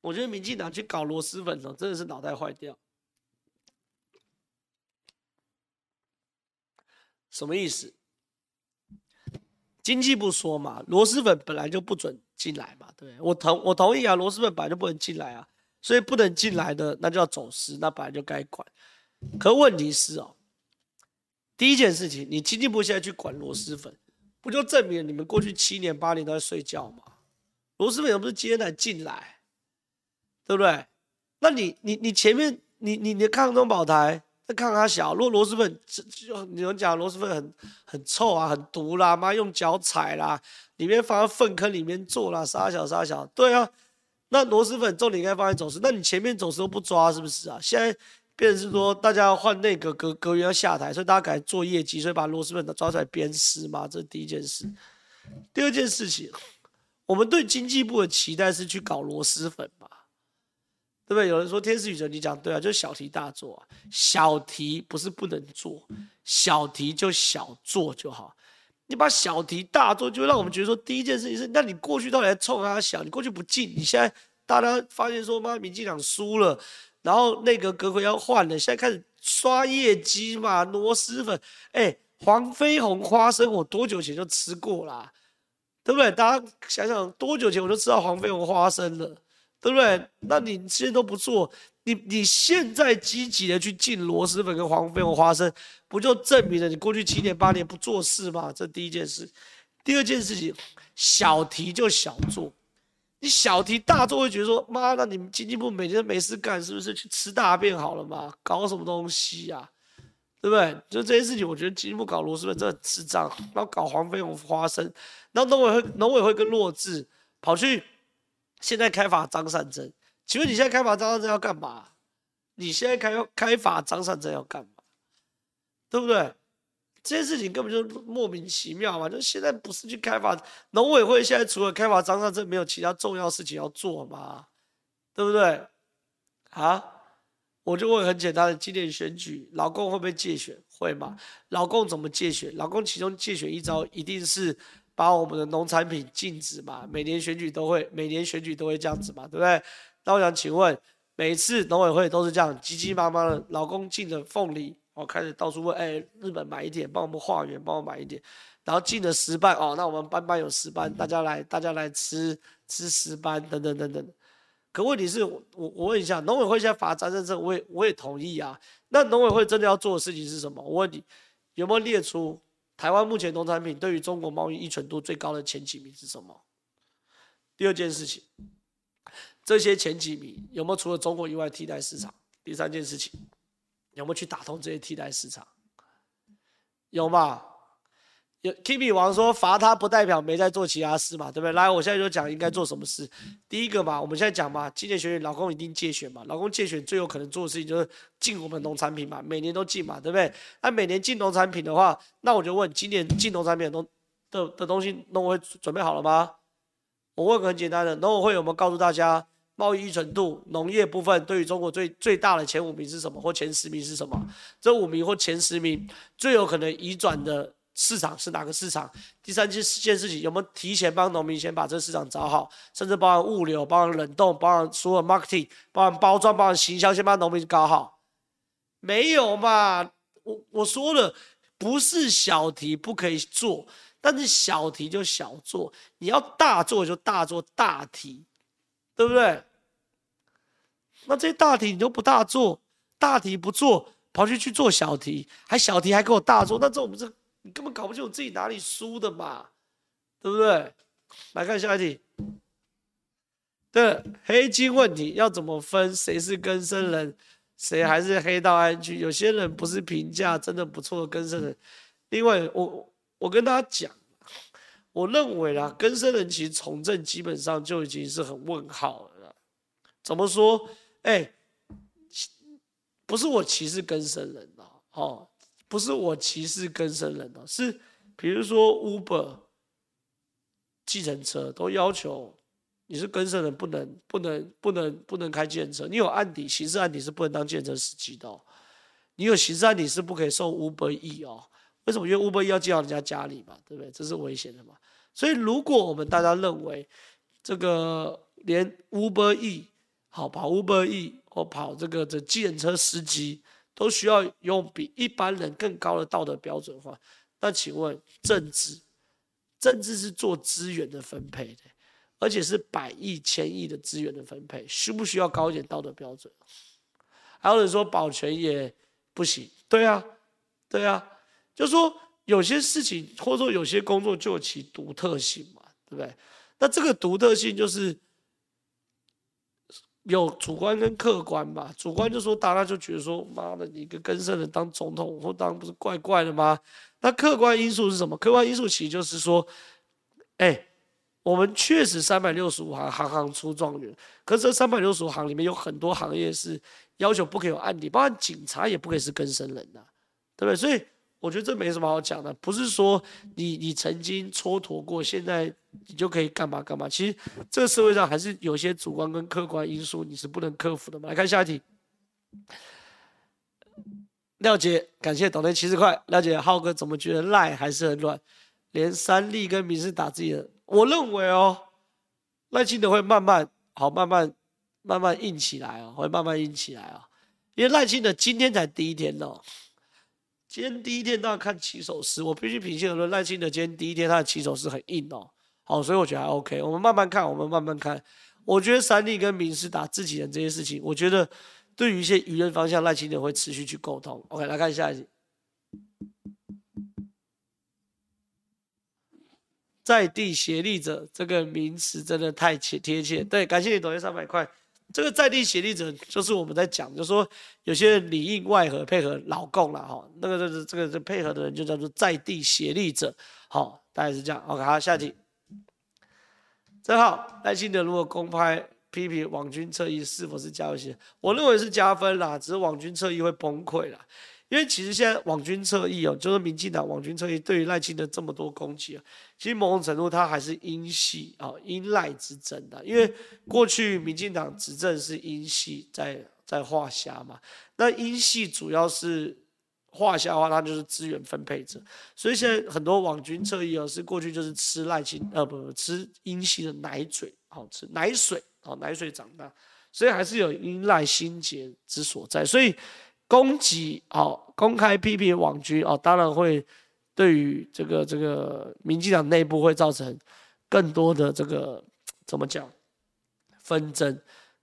A: 我觉得民进党去搞螺蛳粉的时候，真的是脑袋坏掉。什么意思？经济部说嘛，螺蛳粉本来就不准进来嘛，对，我同我同意啊，螺蛳粉本来就不能进来啊，所以不能进来的那就要走私，那本来就该管。可问题是哦，第一件事情，你经济部现在去管螺蛳粉，不就证明你们过去七年八年都在睡觉吗？螺蛳粉又不是今天才进来，对不对？那你你你前面你你你的抗中保台。那看它小，如果螺蛳粉就有人讲螺蛳粉很很臭啊，很毒啦，妈用脚踩啦，里面放在粪坑里面做啦，杀小杀小，对啊，那螺蛳粉重点应该放在走私，那你前面走私都不抓是不是啊？现在变成是说大家要换内阁阁阁员要下台，所以大家改做业绩，所以把螺蛳粉都抓出来鞭尸嘛，这是第一件事。第二件事情，我们对经济部的期待是去搞螺蛳粉嘛。对不对？有人说天使羽球，你讲对啊，就是小题大做啊。小题不是不能做，小题就小做就好。你把小题大做，就让我们觉得说，第一件事情是，那你过去到底在冲他小？你过去不进，你现在大家发现说，妈，民进党输了，然后内阁阁揆要换了，现在开始刷业绩嘛，螺蛳粉。哎，黄飞鸿花生，我多久前就吃过啦，对不对？大家想想，多久前我就吃到黄飞鸿花生了，对不对？那你现在都不做。你你现在积极的去进螺蛳粉跟黄飞鸿花生，不就证明了你过去七年八年不做事吗？这第一件事。第二件事情，小题就小做，你小题大做会觉得说，妈，那你们经济部每天没事干，是不是去吃大便好了嘛？搞什么东西呀、啊？对不对？就这些事情，我觉得经济部搞螺蛳粉真的智障，然后搞黄飞鸿花生，然后农委会农委会跟弱智跑去现在开罚张善政。请问你现在开罚张善政要干嘛？你现在开开罚张善政要干嘛？对不对？这件事情根本就莫名其妙嘛！就现在不是去开罚农委会，现在除了开罚张善政，没有其他重要事情要做吗？对不对？啊？我就问很简单的，今年选举，老公会不会借选？会吗？老公怎么借选？老公其中借选一招一定是把我们的农产品禁止嘛？每年选举都会，每年选举都会这样子嘛？对不对？那我想请问，每次农委会都是这样急急忙忙的，老公进了凤梨，我开始到处问，哎、日本买一点，帮我们化缘，帮我买一点，然后进了石斑，哦，那我们班班有石斑，大家来，大家来吃吃石斑，等等等等。可问题是我我问一下，农委会现在罚张善政，我也我也同意啊。那农委会真的要做的事情是什么？我问你，有没有列出台湾目前农产品对于中国贸易依存度最高的前几名是什么？第二件事情。这些前几名有没有除了中国以外替代市场？第三件事情有没有去打通这些替代市场？有吗？有。Kimi 王说罚他不代表没在做其他事嘛，对不对？来，我现在就讲应该做什么事。第一个嘛，我们现在讲嘛，今年选举老公一定借选嘛，老公借选最有可能做的事情就是进我们农产品嘛，每年都进嘛，对不对？那每年进农产品的话，那我就问，今年进农产品的东的的东西，农委会准备好了吗？我问个很简单的，农委会有没有告诉大家？贸易依存度，农业部分对于中国最最大的前五名是什么？或前十名是什么？这五名或前十名最有可能移转的市场是哪个市场？第三件事情有没有提前帮农民先把这个市场找好，甚至包含物流、包含冷冻、包含所有 marketing、包含包装、包含行销，先帮农民搞好？没有嘛？我我说了，不是小题不可以做，但是小题就小做，你要大做就大做大题。对不对？那这些大题你都不大做，大题不做，跑去去做小题，还小题还给我大做，那这我们这你根本搞不清楚自己哪里输的嘛，对不对？来看下一题。对，黑金问题要怎么分？谁是根生人？谁还是黑道安居？有些人不是评价真的不错的更生人。另外，我我跟大家讲。我认为啦，根生人其实从政基本上就已经是很问号了。怎么说？哎、不是我歧视根生人哦，不是我歧视更生人哦，是比如说 Uber、计程车都要求你是更生人，不能、不能、不能、不能开计程车。你有案底，刑事案底是不能当计程车司机的。你有刑事案底是不可以送 Uber E 哦。为什么？因为 Uber E 要进到人家家里嘛，对不对？这是危险的嘛。所以，如果我们大家认为这个连 Uber E 好跑 Uber E 或跑这个这计程车司机都需要用比一般人更高的道德标准的话，那请问政治，政治是做资源的分配的，而且是百亿、千亿的资源的分配，需不需要高一点道德标准？还有人说保全也不行，对啊，对啊，就说。有些事情或者说有些工作就有其独特性嘛，对不对？那这个独特性就是有主观跟客观嘛。主观就说大家就觉得说，妈的，你一个更生人当总统或当不是怪怪的吗？那客观因素是什么？客观因素其实就是说，哎，我们确实三百六十五行，行行出状元。可是这三百六十五行里面有很多行业是要求不可以有案底，包括警察也不可以是更生人呐、对不对？所以。我觉得这没什么好讲的，不是说你你曾经蹉跎过，现在你就可以干嘛干嘛。其实这个社会上还是有些主观跟客观因素你是不能克服的嘛。来看下一题，廖杰，感谢董内七十块。廖杰，浩哥怎么觉得赖还是很软？连三立跟民视打自己的，我认为哦，赖清德会慢慢好，慢慢慢慢硬起来哦，会慢慢硬起来哦。因为赖清德今天才第一天哦，今天第一天大家看起手式，我必须平心而论，赖清德今天第一天他的起手式很硬哦，好，所以我觉得还 OK。我们慢慢看，我们慢慢看。我觉得三立跟民视打自己人这些事情，我觉得对于一些舆论方向，赖清德会持续去沟通。OK，来看下一集。在地协力者这个名词真的太贴贴切，对，感谢你抖音三百块。这个在地协力者就是我们在讲，就是说有些人里应外合配合老共了哈，那个这个这个这配合的人就叫做在地协力者，好，大概是这样。OK，好，下题。正好赖清德如果公开批评网军侧翼是否是加分项？我认为是加分啦，只是网军侧翼会崩溃啦。因为其实现在网军侧翼哦，就是民进党网军侧翼对于赖清德这么多攻击啊，其实某种程度他还是英系啊，英赖之争的。因为过去民进党执政是英系在在画虾嘛，那英系主要是画下的话，他就是资源分配者，所以现在很多网军侧翼哦，是过去就是吃赖清呃不不吃英系的奶嘴，好吃奶水哦奶水长大，所以还是有英赖心结之所在，所以。攻击哦，公开批评网军哦，当然会对于这个这个民进党内部会造成更多的这个怎么讲纷争。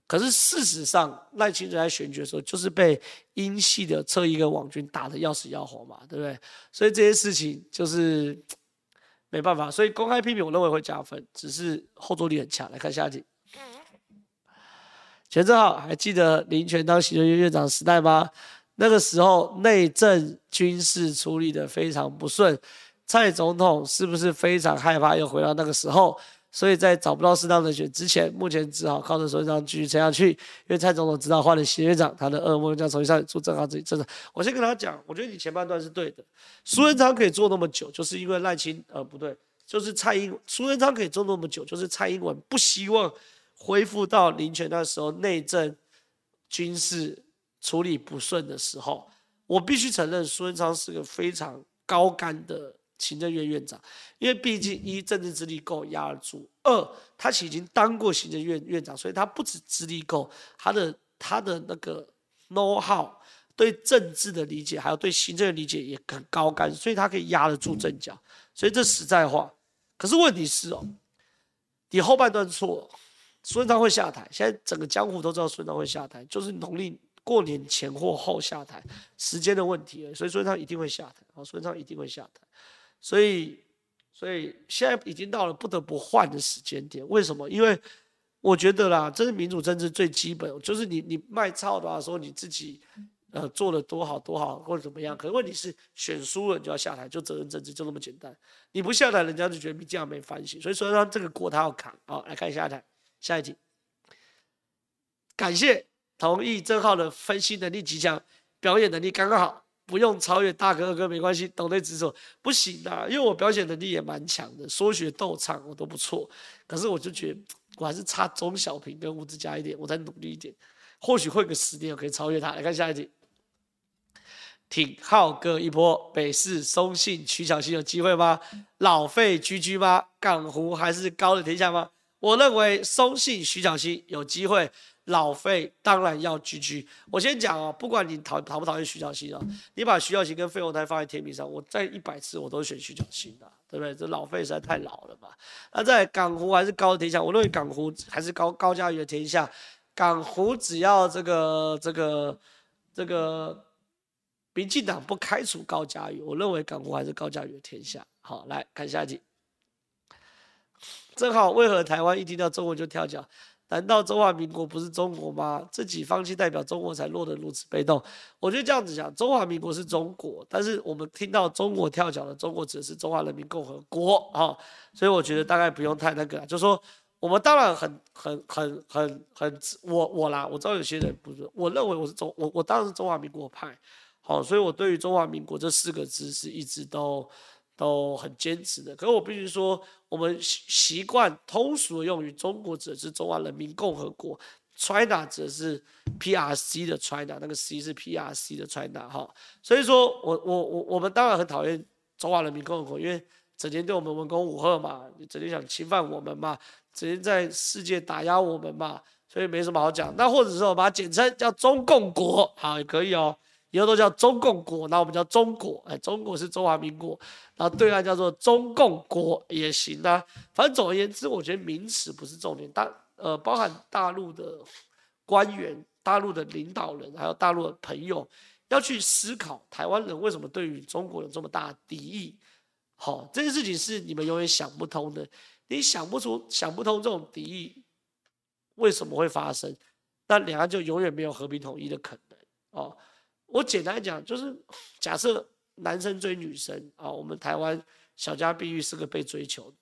A: 可是事实上，赖清德在选举的时候就是被英系的侧翼跟网军打得要死要活嘛，对不对？所以这些事情就是没办法。所以公开批评，我认为会加分，只是后坐力很强。来看下一题。全正好，还记得林全当行政院院长时代吗？那个时候内政军事处理得非常不顺，蔡总统是不是非常害怕又回到那个时候？所以在找不到适当人选之前，目前只好靠着苏贞昌继续撑下去。因为蔡总统知道换了新院长，他的噩梦将重新上演。苏贞昌自己真的，我先跟他讲，我觉得你前半段是对的。苏文昌可以做那么久，就是因为赖清呃不对，就是蔡英苏文昌可以做那么久，就是蔡英文不希望。恢复到林权那时候，内政军事处理不顺的时候，我必须承认苏文昌是个非常高干的行政院院长，因为毕竟一政治资历够压得住，二他已经当过行政院院长，所以他不止资历够，他的他的那个 know how 对政治的理解，还有对行政的理解也很高干，所以他可以压得住阵脚，所以这实在话。可是问题是哦，你后半段错。苏贞昌会下台，现在整个江湖都知道孙昌会下台，就是农历过年前或后下台，时间的问题。所以苏贞昌一定会下台，啊，孙昌一定会下台。所以，所以现在已经到了不得不换的时间点。为什么？因为我觉得啦，这是民主政治最基本，就是你你卖操的话，说你自己呃做的多好多好或者怎么样，可是问题是选输了你就要下台，就责任政治就那么简单。你不下台，人家就觉得你这样没反省，所以苏贞昌这个锅他要扛。好，来看下一下台。下一题，感谢同意郑浩的分析能力极强，表演能力刚刚好，不用超越大哥二哥没关系，懂内直说不行的，因为我表演能力也蛮强的，说学逗唱我都不错，可是我就觉得 我还是差钟小平跟吴志佳一点，我再努力一点，或许会个十年我可以超越他。来看下一题，挺浩哥一波，北市松信徐巧芯有机会吗？老废居居吗？港湖还是高的天下吗？我认为松信徐巧芯有机会，老费当然要 GG。我先讲哦，不管你讨讨不讨厌徐小新啊，你把徐小新跟费鸿泰放在天平上，我再一百次我都选徐小新的，对不对？这老费实在太老了嘛。那在港湖还是高的天下，我认为港湖还是高高嘉瑜的天下。港湖只要这个这个这个民进党不开除高嘉瑜，我认为港湖还是高嘉瑜的天下。好，来看下一集。正好，为何台湾一听到中国就跳脚？难道中华民国不是中国吗？自己放弃代表中国才落得如此被动？我觉得这样子讲，中华民国是中国，但是我们听到中国跳脚的中国指的是中华人民共和国啊，所以我觉得大概不用太那个，就是说我们当然很很很很很我我啦，我知道有些人不是，我认为我是中我我当然是中华民国派，好，所以我对于中华民国这四个字是一直都。都很坚持的。可是我必须说，我们习惯通俗的用于，中国指的是中华人民共和国，China 指的是 PRC 的 China，那个 C 是 PRC 的 China 哈。所以说我我我我们当然很讨厌中华人民共和国，因为整天对我们文攻武吓嘛，整天想侵犯我们嘛，整天在世界打压我们嘛。所以没什么好讲，那或者说我把它简称叫中共国，好也可以哦。以后都叫中共国，那我们叫中国，哎，中国是中华民国，然后对岸叫做中共国也行啊。反正总而言之，我觉得名词不是重点，大呃包含大陆的官员、大陆的领导人，还有大陆的朋友，要去思考台湾人为什么对于中国有这么大敌意。好，这件事情是你们永远想不通的，你想不出、想不通这种敌意。为什么会发生？那两岸就永远没有和平统一的可能哦。我简单讲，就是假设男生追女生啊，我们台湾小家碧玉是个被追求的，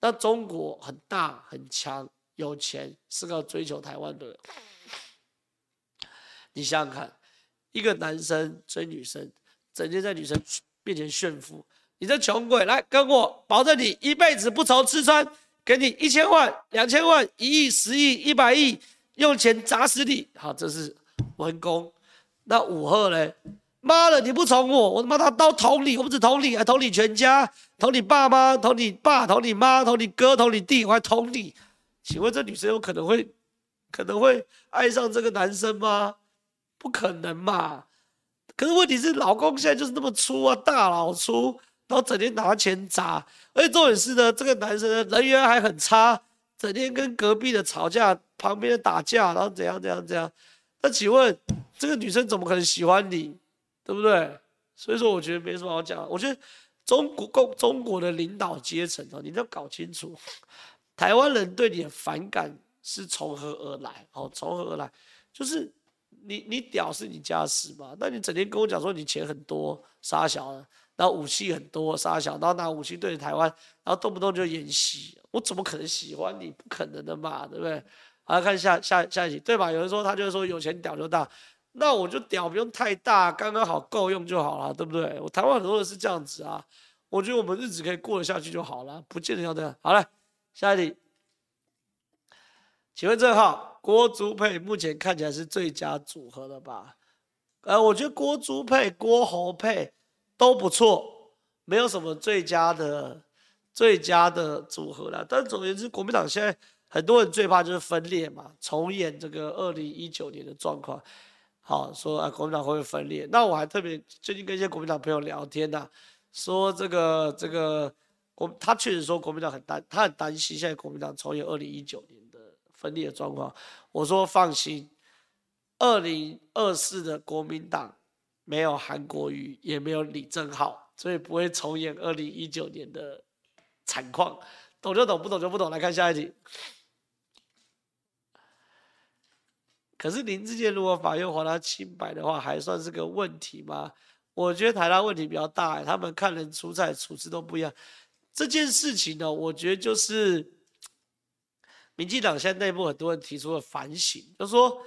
A: 那中国很大很强有钱是个追求台湾的人。你想想看，一个男生追女生，整天在女生面前炫富，你这穷鬼来跟我，保证你一辈子不愁吃穿。给你一千万、两千万、一亿、十亿、一百亿，用钱砸死你！好，这是文攻。那武吓嘞？妈的，你不宠我，我他妈拿刀捅你！我不止捅你，还捅你全家，捅你爸妈，捅你爸，捅你妈，捅你哥，捅你弟，我还捅你。请问这女生有可能会，可能会爱上这个男生吗？不可能嘛！可是问题是，老公现在就是那么粗啊，大老粗。然后整天拿钱砸，而且重点是呢，这个男生人缘还很差，整天跟隔壁的吵架，旁边的打架，然后怎样怎样怎样。那请问这个女生怎么可能喜欢你，对不对？所以说我觉得没什么好讲。我觉得中国共中国的领导阶层哦，你要搞清楚，台湾人对你的反感是从何而来？哦，从何而来？就是你你屌是你家事嘛？那你整天跟我讲说你钱很多，杀小的。然后武器很多，杀小，然后拿武器对着台湾，然后动不动就演习，我怎么可能喜欢你？不可能的嘛，对不对？好，看下下下一集，对吧？有人说他就是说有钱屌就大，那我就屌不用太大，刚刚好够用就好了，对不对？我台湾很多人是这样子啊，我觉得我们日子可以过得下去就好了，不见得要这样。好了，下一题，请问这号郭朱配目前看起来是最佳组合了吧？呃，我觉得郭朱配、郭侯配。都不错，没有什么最佳的、最佳的组合了。但总而言之，国民党现在很多人最怕就是分裂嘛，重演这个二零一九年的状况。好，说啊，国民党会不会分裂？那我还特别最近跟一些国民党朋友聊天呐、说这个这个国，他确实说国民党很担，他很担心现在国民党重演二零一九年的分裂的状况。我说放心，二零二四的国民党。没有韩国瑜，也没有李正浩，所以不会重演二零一九年的惨况。懂就懂，不懂就不懂。来看下一题。可是林智坚如果法院还他清白的话，还算是个问题吗？我觉得台大问题比较大，他们看人出菜处置都不一样。这件事情呢，我觉得就是民进党现在内部很多人提出了反省，就说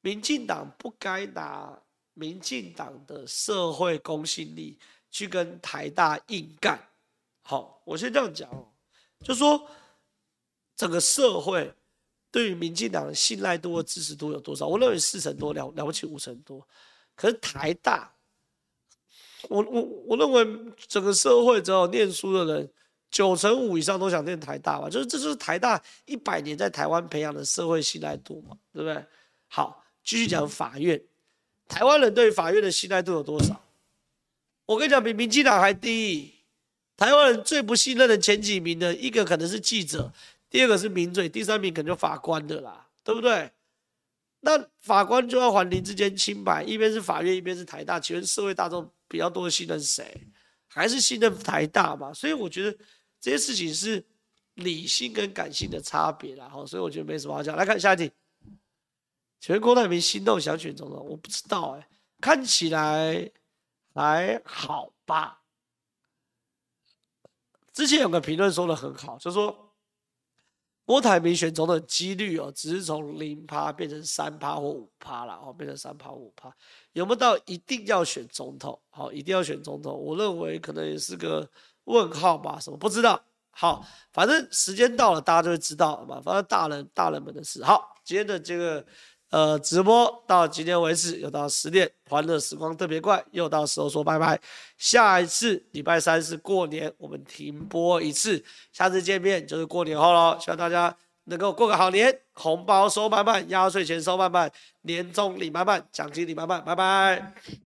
A: 民进党不该拿。民进党的社会公信力去跟台大硬干，好，我先这样讲哦，就说整个社会对于民进党的信赖度和支持度有多少？我认为四成多，了了不起五成多。可是台大，我我我认为整个社会只有念书的人九成五以上都想念台大吧，就是这就是台大一百年在台湾培养的社会信赖度嘛，对不对？好，继续讲法院。台湾人对法院的信赖度有多少？我跟你讲，比民进党还低。台湾人最不信任的前几名的一个可能是记者，第二个是名嘴，第三名可能就法官的啦，对不对？那法官就要还林志坚清白，一边是法院，一边是台大，请问社会大众比较多的信任谁？还是信任台大嘛？所以我觉得这些事情是理性跟感性的差别啦。好，所以我觉得没什么好讲。来看下一题。请问郭台铭心动想选总统？我不知道哎、看起来还好吧。之前有个评论说的很好，就说郭台铭选总统的几率哦，只是从零趴变成三趴或五趴了哦，变成三趴五趴，有没有到一定要选总统？好，一定要选总统？我认为可能也是个问号吧？什么不知道？好，反正时间到了，大家就会知道了嘛。反正大人大人们的事。好，今天的这个呃直播到今天为止，又到十点，欢乐时光特别快，又到时候说拜拜。下一次礼拜三是过年，我们停播一次，下次见面就是过年后喽。希望大家能够过个好年，红包收满满，压岁钱收满满，年终礼满满，奖金礼满满，拜拜。